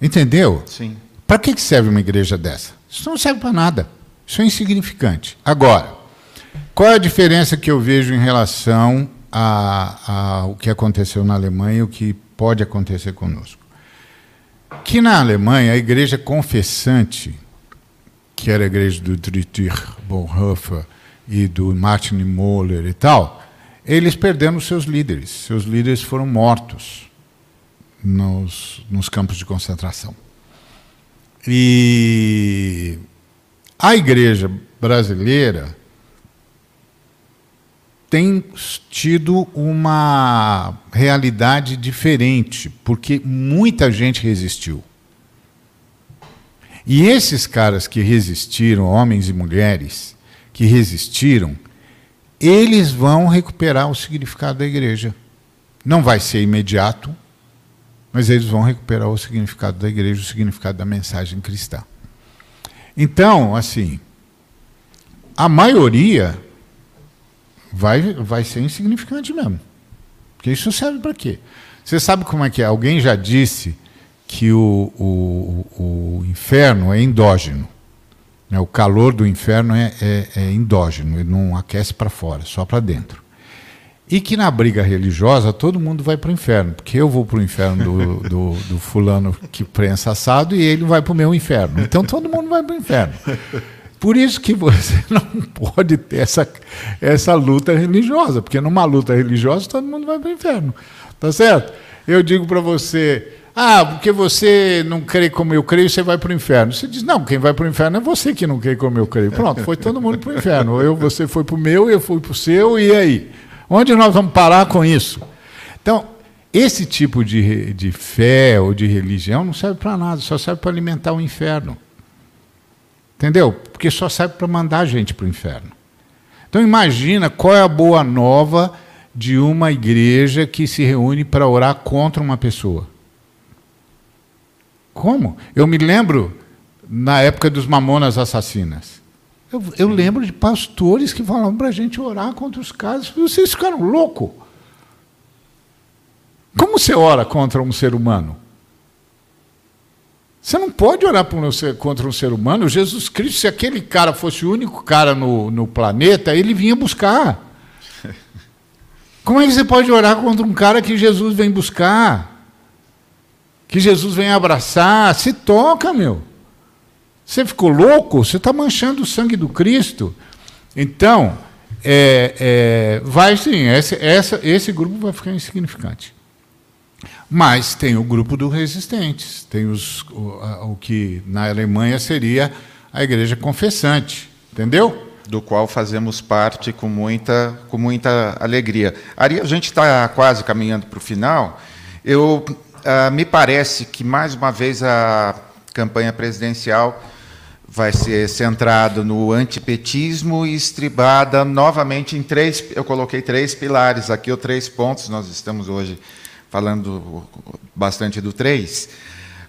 [SPEAKER 3] Entendeu?
[SPEAKER 1] Sim.
[SPEAKER 3] Para que serve uma igreja dessa? Isso não serve para nada. Isso é insignificante. Agora, qual é a diferença que eu vejo em relação a, a, o que aconteceu na Alemanha e o que pode acontecer conosco. Que na Alemanha, a igreja confessante, que era a igreja do Dietrich Bonhoeffer e do Martin Moller e tal, eles perderam seus líderes. Seus líderes foram mortos nos, nos campos de concentração. E a igreja brasileira tem tido uma realidade diferente, porque muita gente resistiu. E esses caras que resistiram, homens e mulheres, que resistiram, eles vão recuperar o significado da igreja. Não vai ser imediato, mas eles vão recuperar o significado da igreja, o significado da mensagem cristã. Então, assim, a maioria vai, vai ser insignificante mesmo. Porque isso serve para quê? Você sabe como é que é? Alguém já disse que o, o, o inferno é endógeno. Né? O calor do inferno é, é, é endógeno, ele não aquece para fora, só para dentro. E que na briga religiosa todo mundo vai para o inferno, porque eu vou para o inferno do, do, do, fulano que prensa assado e ele vai para o meu inferno. Então todo mundo vai para o inferno. Por isso que você (laughs) não pode ter essa, essa luta religiosa, porque numa luta religiosa todo mundo vai para o inferno. Tá certo? Eu digo para você, ah, porque você não crê como eu creio, você vai para o inferno. Você diz, não, quem vai para o inferno é você que não crê como eu creio. Pronto, foi todo mundo para o inferno. Eu, você foi para o meu, eu fui para o seu, e aí? Onde nós vamos parar com isso? Então, esse tipo de, de fé ou de religião não serve para nada, só serve para alimentar o inferno. Entendeu? Porque só serve para mandar a gente para o inferno. Então imagina qual é a boa nova de uma igreja que se reúne para orar contra uma pessoa. Como? Eu me lembro na época dos mamonas assassinas. Eu, eu lembro de pastores que falavam para a gente orar contra os casos. Vocês ficaram loucos. Como você ora contra um ser humano? Você não pode orar contra um ser humano. Jesus Cristo, se aquele cara fosse o único cara no, no planeta, ele vinha buscar. (laughs) Como é que você pode orar contra um cara que Jesus vem buscar? Que Jesus vem abraçar? Se toca, meu. Você ficou louco? Você está manchando o sangue do Cristo. Então, é, é, vai sim, esse, essa, esse grupo vai ficar insignificante. Mas tem o grupo dos resistentes, tem os, o, o que na Alemanha seria a igreja confessante, entendeu?
[SPEAKER 1] Do qual fazemos parte com muita, com muita alegria. Ari, a gente está quase caminhando para o final. Eu uh, me parece que mais uma vez a campanha presidencial vai ser centrada no antipetismo e estribada novamente em três. Eu coloquei três pilares aqui, ou três pontos. Nós estamos hoje falando bastante do três.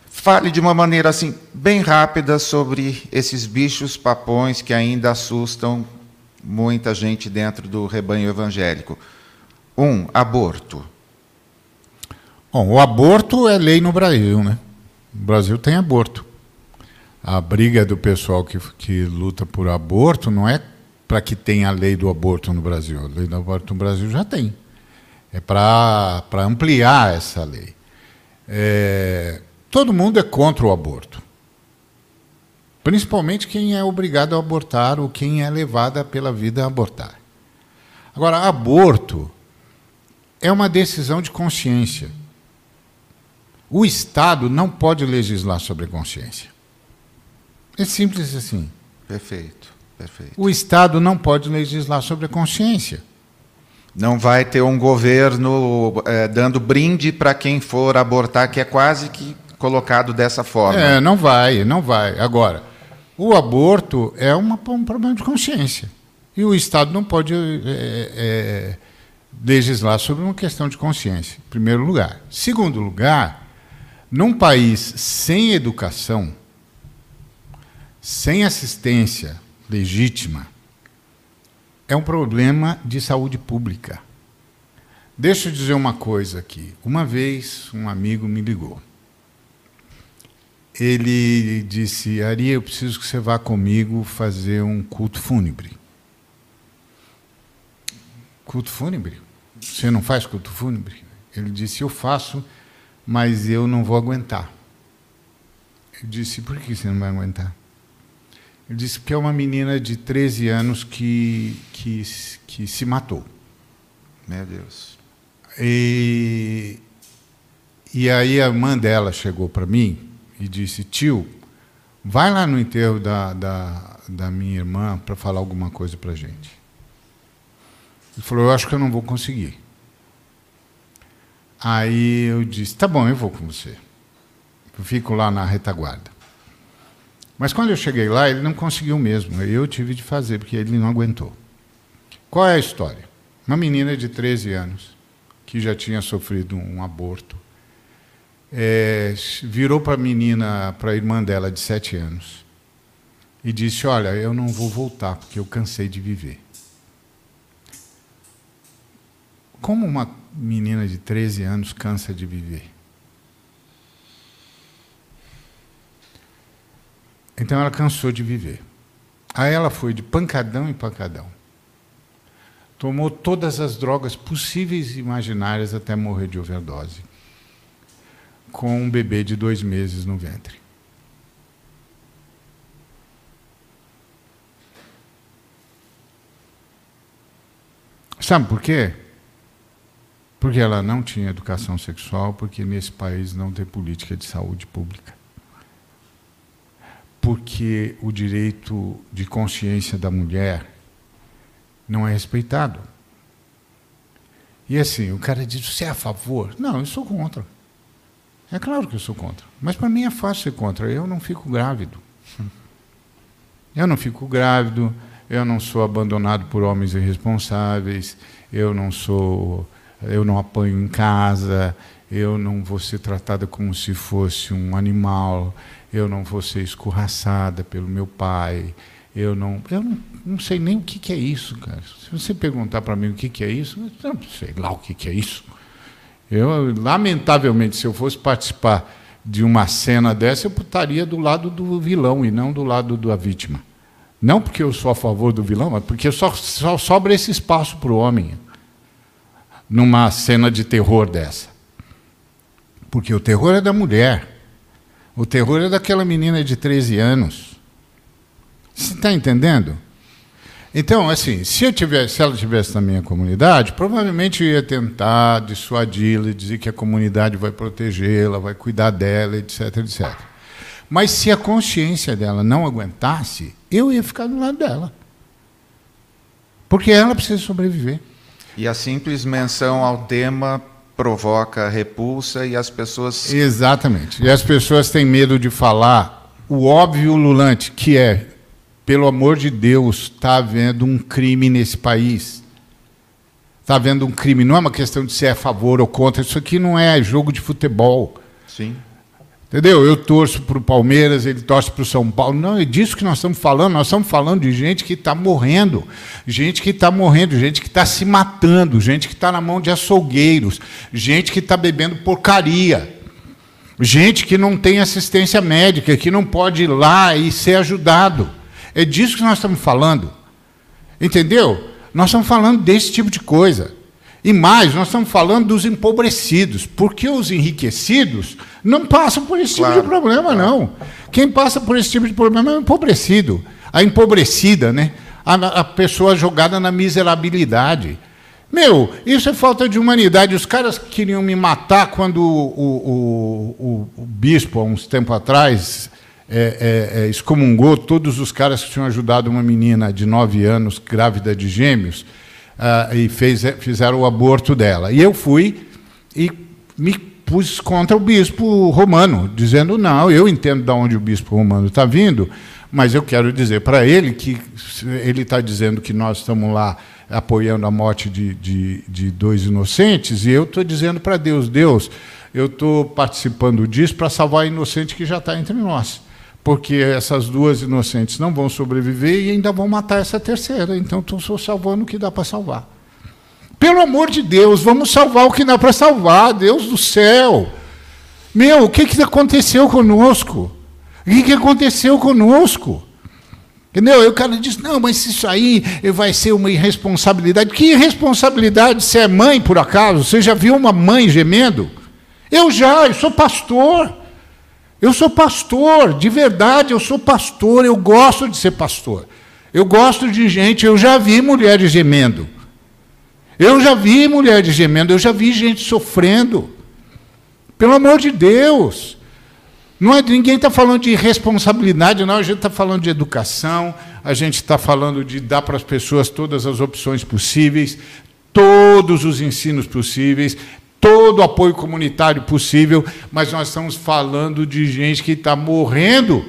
[SPEAKER 1] Fale de uma maneira assim bem rápida sobre esses bichos papões que ainda assustam muita gente dentro do rebanho evangélico. Um, aborto.
[SPEAKER 3] Bom, o aborto é lei no Brasil, né? O Brasil tem aborto. A briga do pessoal que, que luta por aborto não é para que tenha a lei do aborto no Brasil. A lei do aborto no Brasil já tem. É para ampliar essa lei. É, todo mundo é contra o aborto. Principalmente quem é obrigado a abortar ou quem é levada pela vida a abortar. Agora, aborto é uma decisão de consciência. O Estado não pode legislar sobre consciência. É simples assim.
[SPEAKER 1] Perfeito, perfeito.
[SPEAKER 3] O Estado não pode legislar sobre consciência.
[SPEAKER 1] Não vai ter um governo é, dando brinde para quem for abortar, que é quase que colocado dessa forma.
[SPEAKER 3] É, não vai, não vai. Agora, o aborto é uma, um problema de consciência. E o Estado não pode é, é, legislar sobre uma questão de consciência, em primeiro lugar. Segundo lugar, num país sem educação, sem assistência legítima, é um problema de saúde pública. Deixa eu dizer uma coisa aqui. Uma vez um amigo me ligou. Ele disse: Ari, eu preciso que você vá comigo fazer um culto fúnebre. Culto fúnebre? Você não faz culto fúnebre? Ele disse: Eu faço, mas eu não vou aguentar. Eu disse: Por que você não vai aguentar? Ele disse que é uma menina de 13 anos que, que, que se matou.
[SPEAKER 1] Meu Deus.
[SPEAKER 3] E, e aí a irmã dela chegou para mim e disse: Tio, vai lá no enterro da, da, da minha irmã para falar alguma coisa para a gente. Ele falou: Eu acho que eu não vou conseguir. Aí eu disse: Tá bom, eu vou com você. Eu fico lá na retaguarda. Mas quando eu cheguei lá, ele não conseguiu mesmo. Eu tive de fazer, porque ele não aguentou. Qual é a história? Uma menina de 13 anos, que já tinha sofrido um aborto, é, virou para a menina, para a irmã dela de 7 anos, e disse: Olha, eu não vou voltar, porque eu cansei de viver. Como uma menina de 13 anos cansa de viver? Então ela cansou de viver. Aí ela foi de pancadão em pancadão. Tomou todas as drogas possíveis e imaginárias até morrer de overdose. Com um bebê de dois meses no ventre. Sabe por quê? Porque ela não tinha educação sexual, porque nesse país não tem política de saúde pública porque o direito de consciência da mulher não é respeitado. E assim, o cara diz: você é a favor? Não, eu sou contra. É claro que eu sou contra. Mas para mim é fácil ser contra. Eu não fico grávido. (laughs) Eu não fico grávido, eu não sou abandonado por homens irresponsáveis, eu não sou. Eu não apanho em casa, eu não vou ser tratada como se fosse um animal, eu não vou ser escorraçada pelo meu pai, eu não, eu não, não sei nem o que, que, é isso, cara. Se você perguntar para mim o que, que, é isso, eu não sei lá o que, que é isso. Eu, lamentavelmente, se eu fosse participar de uma cena dessa, eu estaria do lado do vilão e não do lado da vítima. Não porque eu sou a favor do vilão, mas porque só, só sobra esse espaço para o homem. Numa cena de terror dessa. Porque o terror é da mulher. O terror é daquela menina de 13 anos. Você está entendendo? Então, assim, se, eu tivesse, se ela tivesse na minha comunidade, provavelmente eu ia tentar dissuadi-la, dizer que a comunidade vai protegê-la, vai cuidar dela, etc, etc. Mas se a consciência dela não aguentasse, eu ia ficar do lado dela. Porque ela precisa sobreviver.
[SPEAKER 1] E a simples menção ao tema provoca repulsa e as pessoas.
[SPEAKER 3] Exatamente. E as pessoas têm medo de falar o óbvio lulante, que é pelo amor de Deus, está havendo um crime nesse país. Está havendo um crime. Não é uma questão de ser a favor ou contra. Isso aqui não é jogo de futebol.
[SPEAKER 1] Sim.
[SPEAKER 3] Entendeu? Eu torço para o Palmeiras, ele torce para o São Paulo. Não, é disso que nós estamos falando. Nós estamos falando de gente que está morrendo, gente que está morrendo, gente que está se matando, gente que está na mão de açougueiros, gente que está bebendo porcaria, gente que não tem assistência médica, que não pode ir lá e ser ajudado. É disso que nós estamos falando. Entendeu? Nós estamos falando desse tipo de coisa. E mais, nós estamos falando dos empobrecidos, porque os enriquecidos não passam por esse claro, tipo de problema, não. Quem passa por esse tipo de problema é o empobrecido. A empobrecida, né? a, a pessoa jogada na miserabilidade. Meu, isso é falta de humanidade. Os caras queriam me matar quando o, o, o, o bispo, há uns tempo atrás, é, é, é, excomungou todos os caras que tinham ajudado uma menina de nove anos, grávida de gêmeos, uh, e fez, fizeram o aborto dela. E eu fui e me pus contra o bispo romano, dizendo: não, eu entendo de onde o bispo romano está vindo, mas eu quero dizer para ele que ele está dizendo que nós estamos lá apoiando a morte de, de, de dois inocentes, e eu estou dizendo para Deus: Deus, eu estou participando disso para salvar a inocente que já está entre nós porque essas duas inocentes não vão sobreviver e ainda vão matar essa terceira. Então, estou salvando o que dá para salvar. Pelo amor de Deus, vamos salvar o que dá para salvar, Deus do céu. Meu, o que, que aconteceu conosco? O que, que aconteceu conosco? Entendeu? E o cara diz: não, mas isso aí vai ser uma irresponsabilidade. Que irresponsabilidade? Você é mãe, por acaso? Você já viu uma mãe gemendo? Eu já, eu sou pastor. Eu sou pastor, de verdade, eu sou pastor, eu gosto de ser pastor. Eu gosto de gente, eu já vi mulheres gemendo. Eu já vi mulheres gemendo, eu já vi gente sofrendo. Pelo amor de Deus. Não é, ninguém está falando de responsabilidade, não. A gente está falando de educação, a gente está falando de dar para as pessoas todas as opções possíveis, todos os ensinos possíveis, todo o apoio comunitário possível, mas nós estamos falando de gente que está morrendo,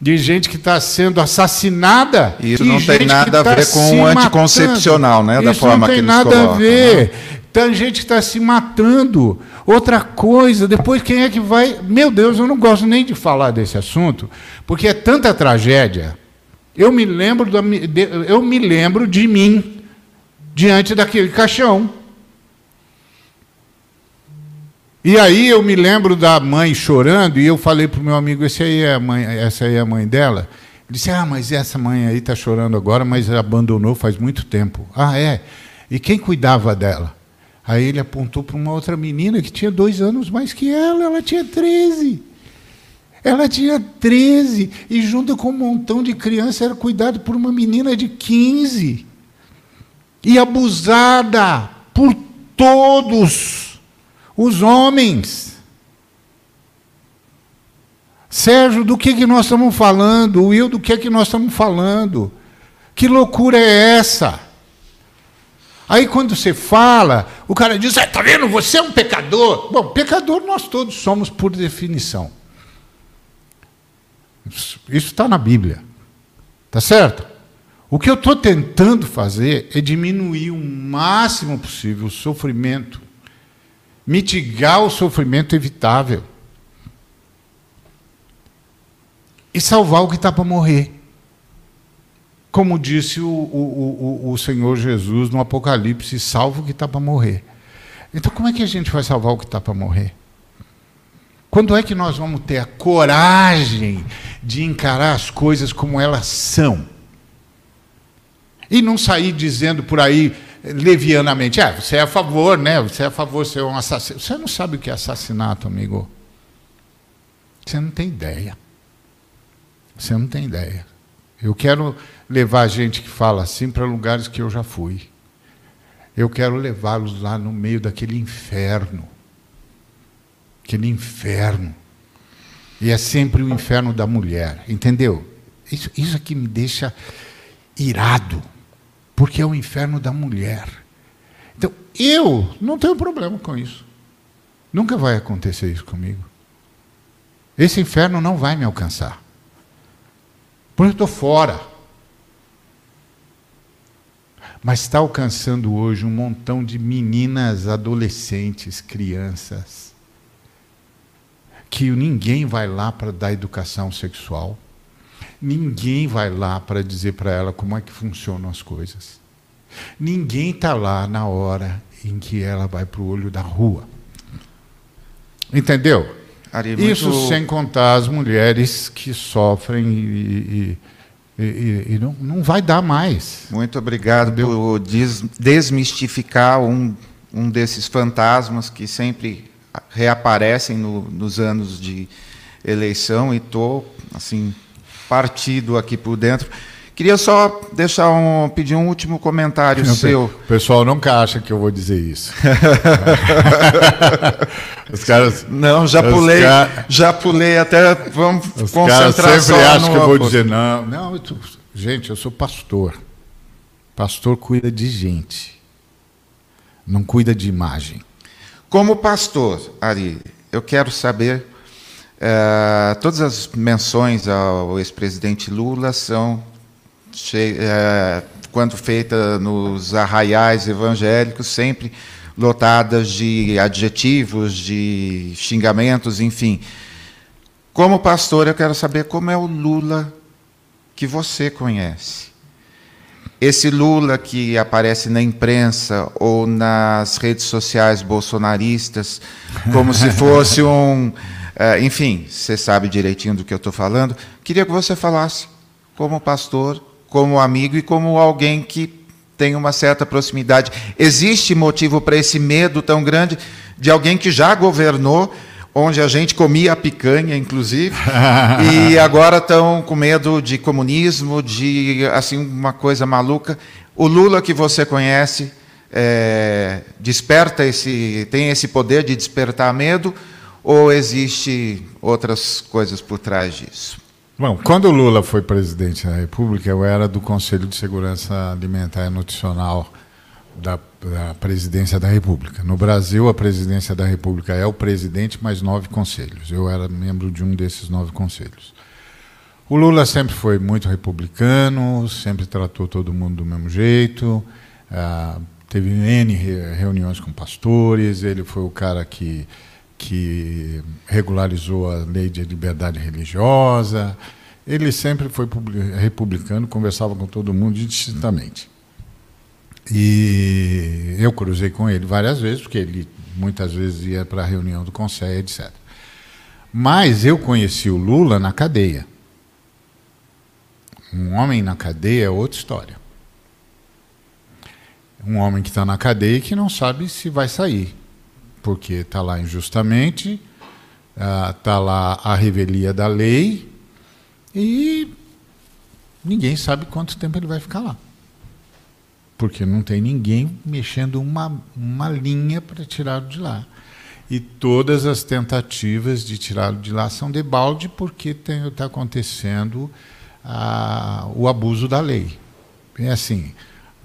[SPEAKER 3] de gente que está sendo assassinada.
[SPEAKER 1] Isso não tem nada a tá ver com o anticoncepcional, né? Da
[SPEAKER 3] Isso
[SPEAKER 1] forma que
[SPEAKER 3] eles
[SPEAKER 1] colocam.
[SPEAKER 3] Não tem nada a ver.
[SPEAKER 1] Né?
[SPEAKER 3] Tem gente que está se matando. Outra coisa, depois quem é que vai. Meu Deus, eu não gosto nem de falar desse assunto, porque é tanta tragédia. Eu me lembro, da, eu me lembro de mim diante daquele caixão. E aí eu me lembro da mãe chorando e eu falei para o meu amigo, aí é a mãe, essa aí é a mãe dela. Ele disse, ah, mas essa mãe aí está chorando agora, mas abandonou faz muito tempo. Ah, é? E quem cuidava dela? Aí ele apontou para uma outra menina que tinha dois anos mais que ela, ela tinha 13. Ela tinha 13 e junto com um montão de criança era cuidado por uma menina de 15. E abusada por todos os homens. Sérgio, do que, que nós estamos falando? Will, do que, que nós estamos falando? Que loucura é essa? Aí quando você fala, o cara diz, está vendo, você é um pecador. Bom, pecador nós todos somos por definição. Isso está na Bíblia. Tá certo? O que eu estou tentando fazer é diminuir o máximo possível o sofrimento mitigar o sofrimento evitável e salvar o que está para morrer. Como disse o, o, o, o Senhor Jesus no Apocalipse: salva o que está para morrer. Então, como é que a gente vai salvar o que está para morrer? Quando é que nós vamos ter a coragem de encarar as coisas como elas são? E não sair dizendo por aí, levianamente, ah, você é a favor, né? Você é a favor de ser um assassino. Você não sabe o que é assassinato, amigo. Você não tem ideia. Você não tem ideia. Eu quero levar gente que fala assim para lugares que eu já fui. Eu quero levá-los lá no meio daquele inferno. Aquele inferno. E é sempre o inferno da mulher, entendeu? Isso, isso aqui me deixa irado, porque é o inferno da mulher. Então, eu não tenho problema com isso. Nunca vai acontecer isso comigo. Esse inferno não vai me alcançar. Porque eu estou fora. Mas está alcançando hoje um montão de meninas, adolescentes, crianças, que ninguém vai lá para dar educação sexual. Ninguém vai lá para dizer para ela como é que funcionam as coisas. Ninguém está lá na hora em que ela vai para o olho da rua. Entendeu? Ari, muito... Isso sem contar as mulheres que sofrem e, e, e, e não, não vai dar mais.
[SPEAKER 1] Muito obrigado Entendeu? por des desmistificar um, um desses fantasmas que sempre reaparecem no, nos anos de eleição e estou assim partido aqui por dentro. Queria só deixar um, pedir um último comentário não, seu. O
[SPEAKER 3] pessoal nunca acha que eu vou dizer isso. (laughs)
[SPEAKER 1] os caras. Não, já pulei, car... já pulei até. Vamos
[SPEAKER 3] os concentrar caras sempre acham que eu vou dizer não. Não, eu tô... gente, eu sou pastor. Pastor cuida de gente, não cuida de imagem.
[SPEAKER 1] Como pastor, Ari, eu quero saber é, todas as menções ao ex-presidente Lula são, é, quando feitas nos arraiais evangélicos, sempre lotadas de adjetivos, de xingamentos, enfim. Como pastor, eu quero saber como é o Lula que você conhece. Esse Lula que aparece na imprensa ou nas redes sociais bolsonaristas, como se (laughs) fosse um enfim, você sabe direitinho do que eu estou falando. Queria que você falasse, como pastor, como amigo e como alguém que tem uma certa proximidade. Existe motivo para esse medo tão grande de alguém que já governou, onde a gente comia picanha, inclusive, (laughs) e agora estão com medo de comunismo, de assim uma coisa maluca. O Lula que você conhece é, desperta esse, tem esse poder de despertar medo ou existe outras coisas por trás disso?
[SPEAKER 3] Bom, quando o Lula foi presidente da República, eu era do Conselho de Segurança Alimentar e Nutricional da, da, Presidência da República. No Brasil, a Presidência da República é o presidente mais nove conselhos. Eu era membro de um desses nove conselhos. O Lula sempre foi muito republicano, sempre tratou todo mundo do mesmo jeito, ah, teve N reuniões com pastores, ele foi o cara que que regularizou a lei de liberdade religiosa. Ele sempre foi republicano, conversava com todo mundo distintamente. E eu cruzei com ele várias vezes, porque ele muitas vezes ia para a reunião do Conselho, etc. Mas eu conheci o Lula na cadeia. Um homem na cadeia é outra história. Um homem que está na cadeia e que não sabe se vai sair porque está lá injustamente, está uh, lá a revelia da lei e ninguém sabe quanto tempo ele vai ficar lá. Porque não tem ninguém mexendo uma, uma linha para tirá-lo de lá. E todas as tentativas de tirá-lo de lá são de balde porque está acontecendo uh, o abuso da lei. É assim,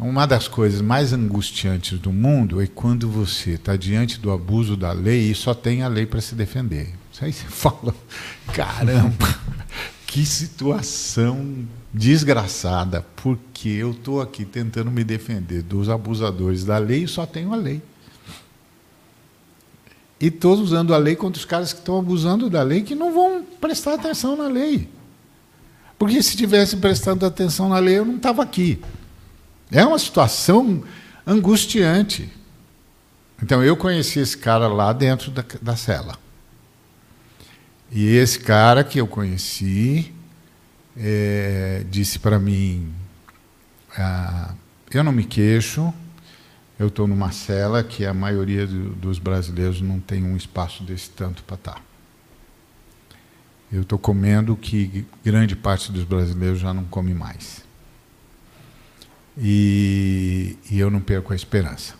[SPEAKER 3] uma das coisas mais angustiantes do mundo é quando você está diante do abuso da lei e só tem a lei para se defender. Aí você (laughs) fala, caramba, que situação desgraçada, porque eu estou aqui tentando me defender dos abusadores da lei e só tenho a lei. E estou usando a lei contra os caras que estão abusando da lei que não vão prestar atenção na lei. Porque se tivesse prestando atenção na lei, eu não estava aqui. É uma situação angustiante. Então, eu conheci esse cara lá dentro da, da cela. E esse cara que eu conheci é, disse para mim: ah, Eu não me queixo, eu estou numa cela que a maioria do, dos brasileiros não tem um espaço desse tanto para estar. Tá. Eu estou comendo que grande parte dos brasileiros já não come mais. E, e eu não perco a esperança.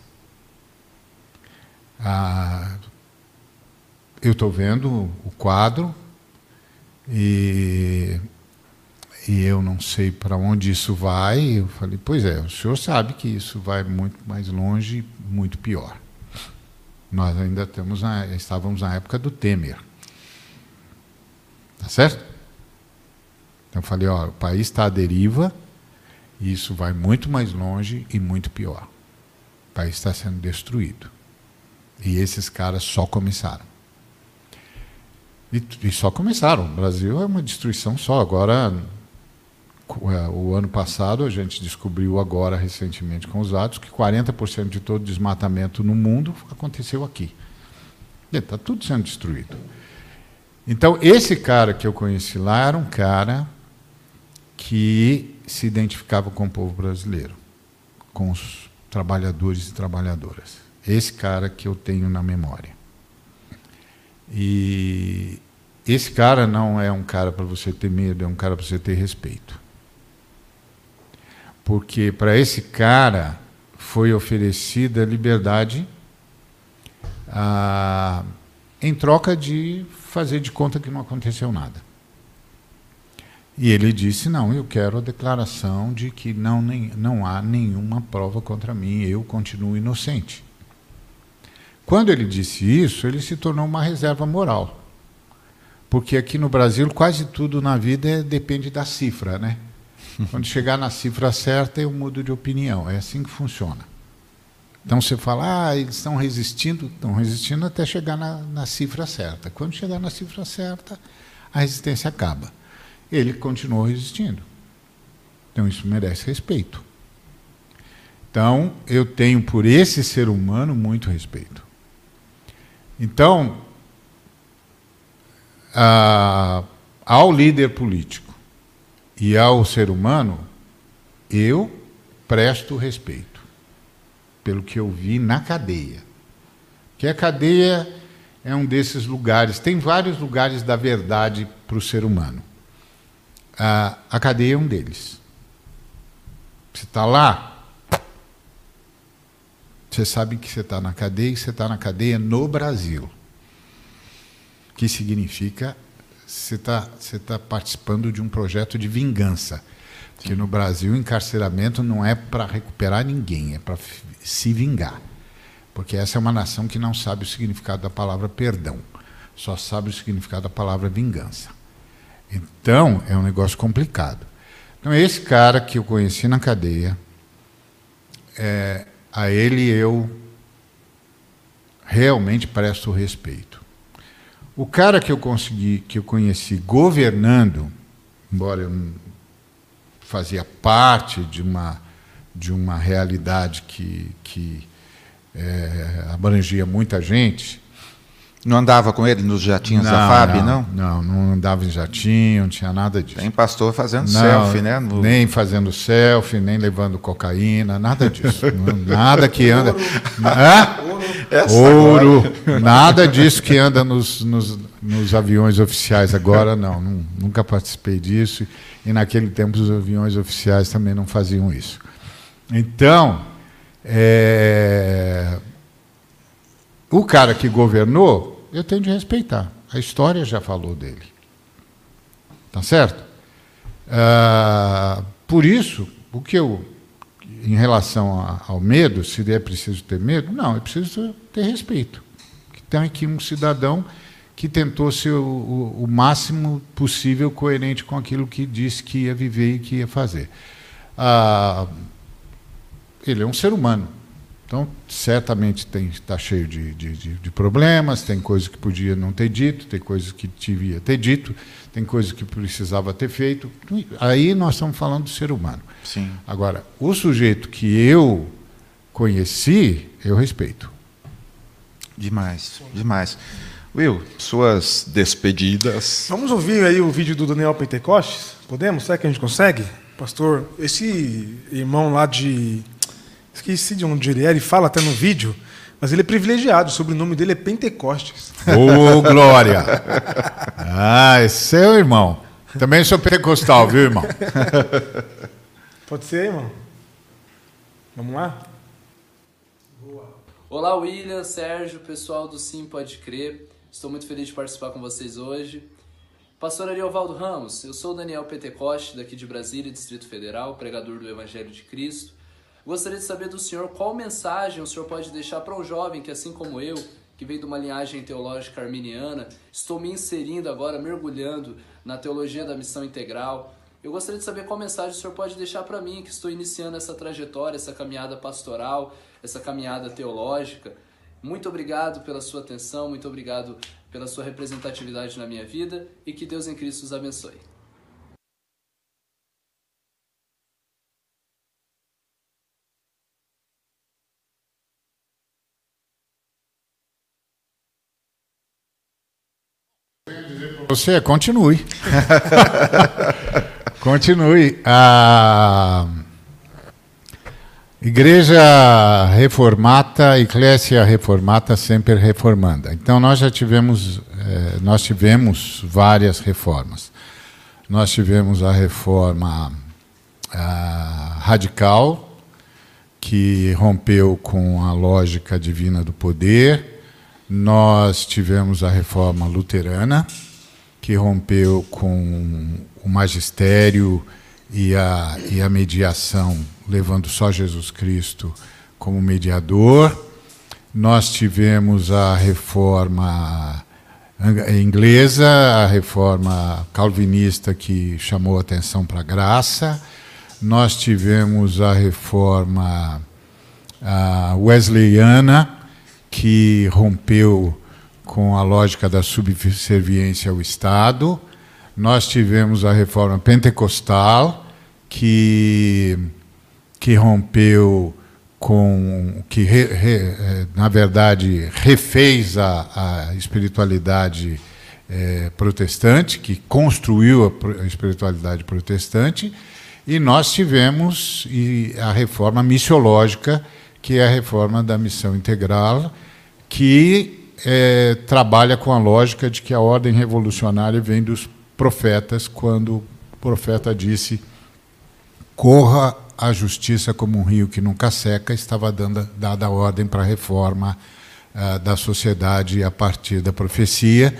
[SPEAKER 3] Ah, eu estou vendo o quadro e e eu não sei para onde isso vai. Eu falei, pois é, o senhor sabe que isso vai muito mais longe, muito pior. Nós ainda na, estávamos na época do Temer. Tá certo? Então eu falei, ó, o país está à deriva e isso vai muito mais longe e muito pior. O país está sendo destruído. E esses caras só começaram. E, e só começaram. O Brasil é uma destruição só. Agora é, o ano passado, a gente descobriu agora, recentemente, com os dados, que 40% de todo desmatamento no mundo aconteceu aqui. Está tudo sendo destruído. Então, esse cara que eu conheci lá era um cara que se identificava com o povo brasileiro, com os trabalhadores e trabalhadoras. Esse cara que eu tenho na memória. E esse cara não é um cara para você ter medo, é um cara para você ter respeito porque para esse cara foi oferecida liberdade ah, em troca de fazer de conta que não aconteceu nada. E ele disse: Não, eu quero a declaração de que não, nem, não há nenhuma prova contra mim, eu continuo inocente. Quando ele disse isso, ele se tornou uma reserva moral. Porque aqui no Brasil quase tudo na vida depende da cifra, né? (laughs) Quando chegar na cifra certa, eu mudo de opinião. É assim que funciona. Então você fala, ah, eles estão resistindo, estão resistindo até chegar na, na cifra certa. Quando chegar na cifra certa, a resistência acaba. Ele continuou resistindo. Então isso merece respeito. Então eu tenho por esse ser humano muito respeito. Então, a, ao líder político e ao ser humano, eu presto respeito pelo que eu vi na cadeia. Que a cadeia é um desses lugares, tem vários lugares da verdade para o ser humano. A, a cadeia é um deles. Você está lá, você sabe que você está na cadeia e você está na cadeia no Brasil. Que significa você está você tá participando de um projeto de vingança. Porque no Brasil, encarceramento não é para recuperar ninguém, é para se vingar. Porque essa é uma nação que não sabe o significado da palavra perdão, só sabe o significado da palavra vingança. Então, é um negócio complicado. Então, esse cara que eu conheci na cadeia, é, a ele eu realmente presto respeito. O cara que eu consegui, que eu conheci governando, embora eu fazia parte de uma de uma realidade que, que é, abrangia muita gente.
[SPEAKER 1] Não andava com ele nos jatinhos não, da FAB,
[SPEAKER 3] não,
[SPEAKER 1] não?
[SPEAKER 3] Não, não andava em jatinho, não tinha nada disso.
[SPEAKER 1] Tem pastor fazendo não, selfie, né?
[SPEAKER 3] No... Nem fazendo selfie, nem levando cocaína, nada disso. (laughs) nada que anda. Hã? Essa ouro, agora. nada disso que anda nos, nos, nos aviões oficiais agora, não, não, Nunca participei disso. E naquele tempo os aviões oficiais também não faziam isso. Então, é... o cara que governou, eu tenho de respeitar. A história já falou dele. Tá certo? Ah, por isso, o que eu em relação ao medo, se é preciso ter medo, não, é preciso ter respeito. Tem aqui um cidadão que tentou ser o, o, o, máximo possível coerente com aquilo que disse que ia viver e que ia fazer. Ah, ele é um ser humano. Então, certamente está cheio de, de, de, de, problemas, tem coisas que podia não ter dito, tem coisas que devia ter dito, tem coisas que precisava ter feito. Aí nós estamos falando do ser humano.
[SPEAKER 1] Sim.
[SPEAKER 3] Agora, o sujeito que eu conheci, eu respeito.
[SPEAKER 1] Demais, demais. Will, suas despedidas.
[SPEAKER 2] Vamos ouvir aí o vídeo do Daniel Pentecostes? Podemos? Será que a gente consegue? Pastor, esse irmão lá de Esqueci de onde ele é, ele fala até no vídeo, mas ele é privilegiado, o sobrenome dele é Pentecostes.
[SPEAKER 3] Ô, oh, Glória! Ah, é seu irmão. Também sou pentecostal, viu, irmão?
[SPEAKER 2] Pode ser, irmão? Vamos lá?
[SPEAKER 5] Olá, William, Sérgio, pessoal do Sim Pode Crer. Estou muito feliz de participar com vocês hoje. Pastor Ariovaldo Ramos, eu sou Daniel Pentecoste, daqui de Brasília, Distrito Federal, pregador do Evangelho de Cristo. Gostaria de saber do senhor qual mensagem o senhor pode deixar para um jovem que, assim como eu, que vem de uma linhagem teológica arminiana, estou me inserindo agora, mergulhando na teologia da missão integral. Eu gostaria de saber qual mensagem o senhor pode deixar para mim, que estou iniciando essa trajetória, essa caminhada pastoral, essa caminhada teológica. Muito obrigado pela sua atenção, muito obrigado pela sua representatividade na minha vida e que Deus em Cristo os abençoe.
[SPEAKER 3] Você continue. (laughs) continue. A Igreja reformata, Eclésia reformata, sempre reformanda. Então nós já tivemos, eh, nós tivemos várias reformas. Nós tivemos a reforma radical, que rompeu com a lógica divina do poder. Nós tivemos a reforma luterana, que rompeu com o magistério e a, e a mediação levando só Jesus Cristo como mediador. Nós tivemos a reforma inglesa, a reforma calvinista que chamou atenção para a graça. Nós tivemos a reforma wesleyana, que rompeu com a lógica da subserviência ao Estado. Nós tivemos a reforma pentecostal, que que rompeu com que re, re, eh, na verdade refez a, a espiritualidade é, protestante, que construiu a, a, espiritualidade protestante, e nós tivemos a reforma missiológica, que é a reforma da missão integral, que é, trabalha com a lógica de que a ordem revolucionária vem dos profetas, quando o profeta disse corra a justiça como um rio que nunca seca, estava dando, dada a ordem para a reforma uh, da sociedade a partir da profecia.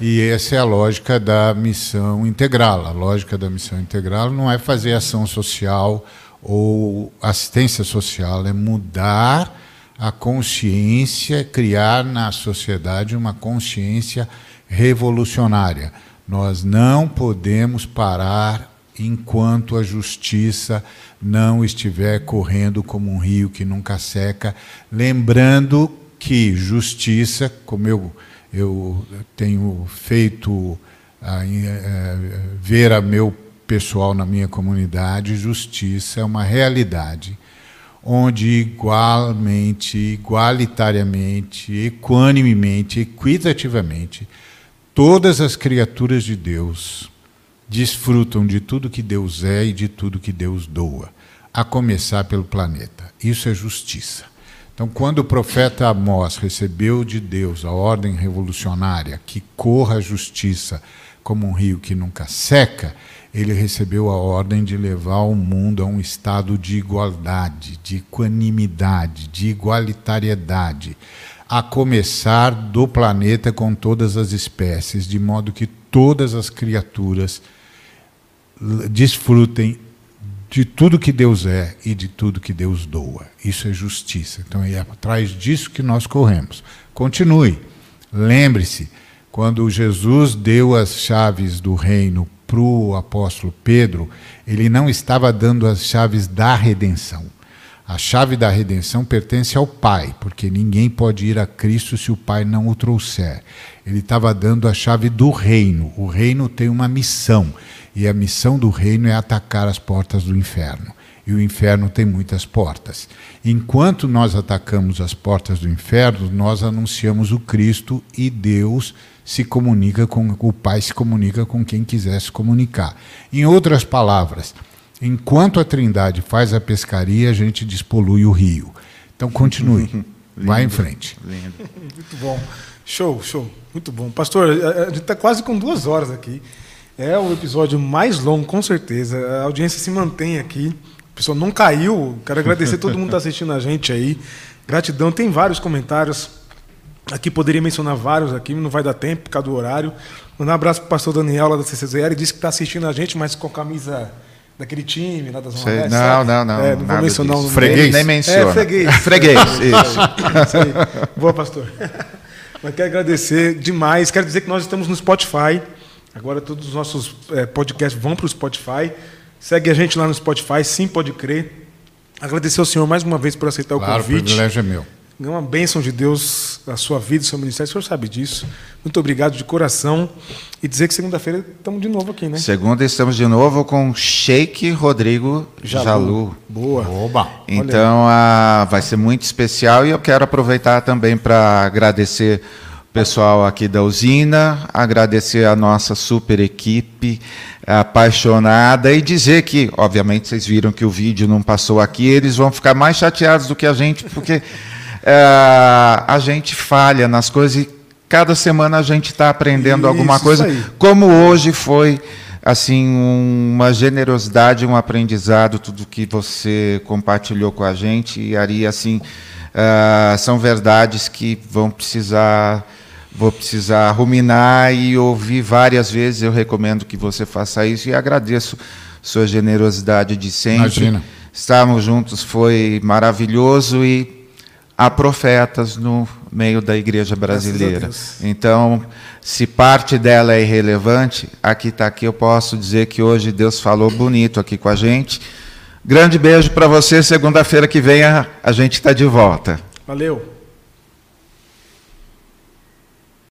[SPEAKER 3] E essa é a lógica da missão integral. A lógica da missão integral não é fazer ação social ou assistência social, é mudar a consciência, criar na sociedade uma consciência revolucionária. Nós não podemos parar enquanto a justiça não estiver correndo como um rio que nunca seca, lembrando que justiça, como eu, eu tenho feito a, a, ver a meu pessoal na minha comunidade, justiça é uma realidade onde igualmente, igualitariamente, equanimemente, equitativamente, todas as criaturas de Deus desfrutam de tudo que Deus é e de tudo que Deus doa, a começar pelo planeta. Isso é justiça. Então, quando o profeta Amós recebeu de Deus a ordem revolucionária que corra a justiça como um rio que nunca seca, ele recebeu a ordem de levar o mundo a um estado de igualdade, de equanimidade, de igualitariedade, a começar do planeta com todas as espécies, de modo que todas as criaturas desfrutem de tudo que Deus é e de tudo que Deus doa. Isso é justiça. Então é atrás disso que nós corremos. Continue. Lembre-se, quando Jesus deu as chaves do reino para o apóstolo Pedro, ele não estava dando as chaves da redenção. A chave da redenção pertence ao Pai, porque ninguém pode ir a Cristo se o Pai não o trouxer. Ele estava dando a chave do reino. O reino tem uma missão. E a missão do reino é atacar as portas do inferno. E o inferno tem muitas portas. Enquanto nós atacamos as portas do inferno, nós anunciamos o Cristo e Deus se comunica com o Pai se comunica com quem quiser se comunicar. Em outras palavras, Enquanto a Trindade faz a pescaria, a gente despolui o rio. Então continue. (laughs) Vai em frente.
[SPEAKER 1] Lindo.
[SPEAKER 2] Muito bom. Show, show. Muito bom. Pastor, a gente está quase com duas horas aqui. É o episódio mais longo, com certeza. A audiência se mantém aqui. Pessoal não caiu. Quero agradecer a todo mundo que está assistindo a gente aí. Gratidão. Tem vários comentários. Aqui poderia mencionar vários aqui, não vai dar tempo por causa do horário. Mandar um abraço para o pastor Daniel lá da. Ele disse que está assistindo a gente, mas com a camisa daquele time, lá da Zona
[SPEAKER 1] Sei-
[SPEAKER 2] Leste,
[SPEAKER 1] não,
[SPEAKER 2] sabe?
[SPEAKER 1] não, não,
[SPEAKER 2] É, não vou mencionar
[SPEAKER 1] disso.
[SPEAKER 2] o nome
[SPEAKER 3] Freguês.
[SPEAKER 1] Nem menciona.
[SPEAKER 2] É, freguês. (laughs)
[SPEAKER 1] Freguês, (laughs) isso.
[SPEAKER 2] Isso aí. Boa, pastor. (laughs) Mas quero agradecer demais. Quero dizer que nós estamos no Spotify. Agora todos os nossos eh, podcasts vão para o Spotify. Segue a gente lá no Spotify, sim, pode crer. Agradecer ao senhor mais uma vez por aceitar
[SPEAKER 3] Claro,
[SPEAKER 2] o
[SPEAKER 3] o
[SPEAKER 2] convite.
[SPEAKER 3] privilégio é meu.
[SPEAKER 2] É uma bênção de Deus a sua vida, o seu ministério. O senhor sabe disso. Muito obrigado de coração. E dizer que segunda-feira estamos de novo aqui, né?
[SPEAKER 1] Segunda estamos de novo com Sheik Rodrigo Jalu.
[SPEAKER 2] Boa.
[SPEAKER 3] Oba!
[SPEAKER 1] Então ah, vai ser muito especial e eu quero aproveitar também para agradecer o pessoal aqui da usina, agradecer a nossa super equipe apaixonada e dizer que, obviamente, vocês viram que o vídeo não passou aqui, eles vão ficar mais chateados do que a gente, porque ah, (laughs) a gente falha nas coisas e cada semana a gente está aprendendo alguma
[SPEAKER 2] Isso,
[SPEAKER 1] coisa,
[SPEAKER 2] isso aí.
[SPEAKER 1] como hoje foi assim uma generosidade, um aprendizado, tudo que você compartilhou com a gente e Ari, assim ah, são verdades que vão precisar vou precisar ruminar e ouvir várias vezes. Eu recomendo que você faça isso e agradeço sua generosidade de sempre.
[SPEAKER 3] Imagina.
[SPEAKER 1] Estarmos juntos foi maravilhoso e há profetas no meio da igreja brasileira. Então, se parte dela é irrelevante, aqui está aqui, eu posso dizer que hoje Deus falou bonito aqui com a gente. Grande beijo para você. Segunda-feira que vem a, a gente está de volta.
[SPEAKER 2] Valeu.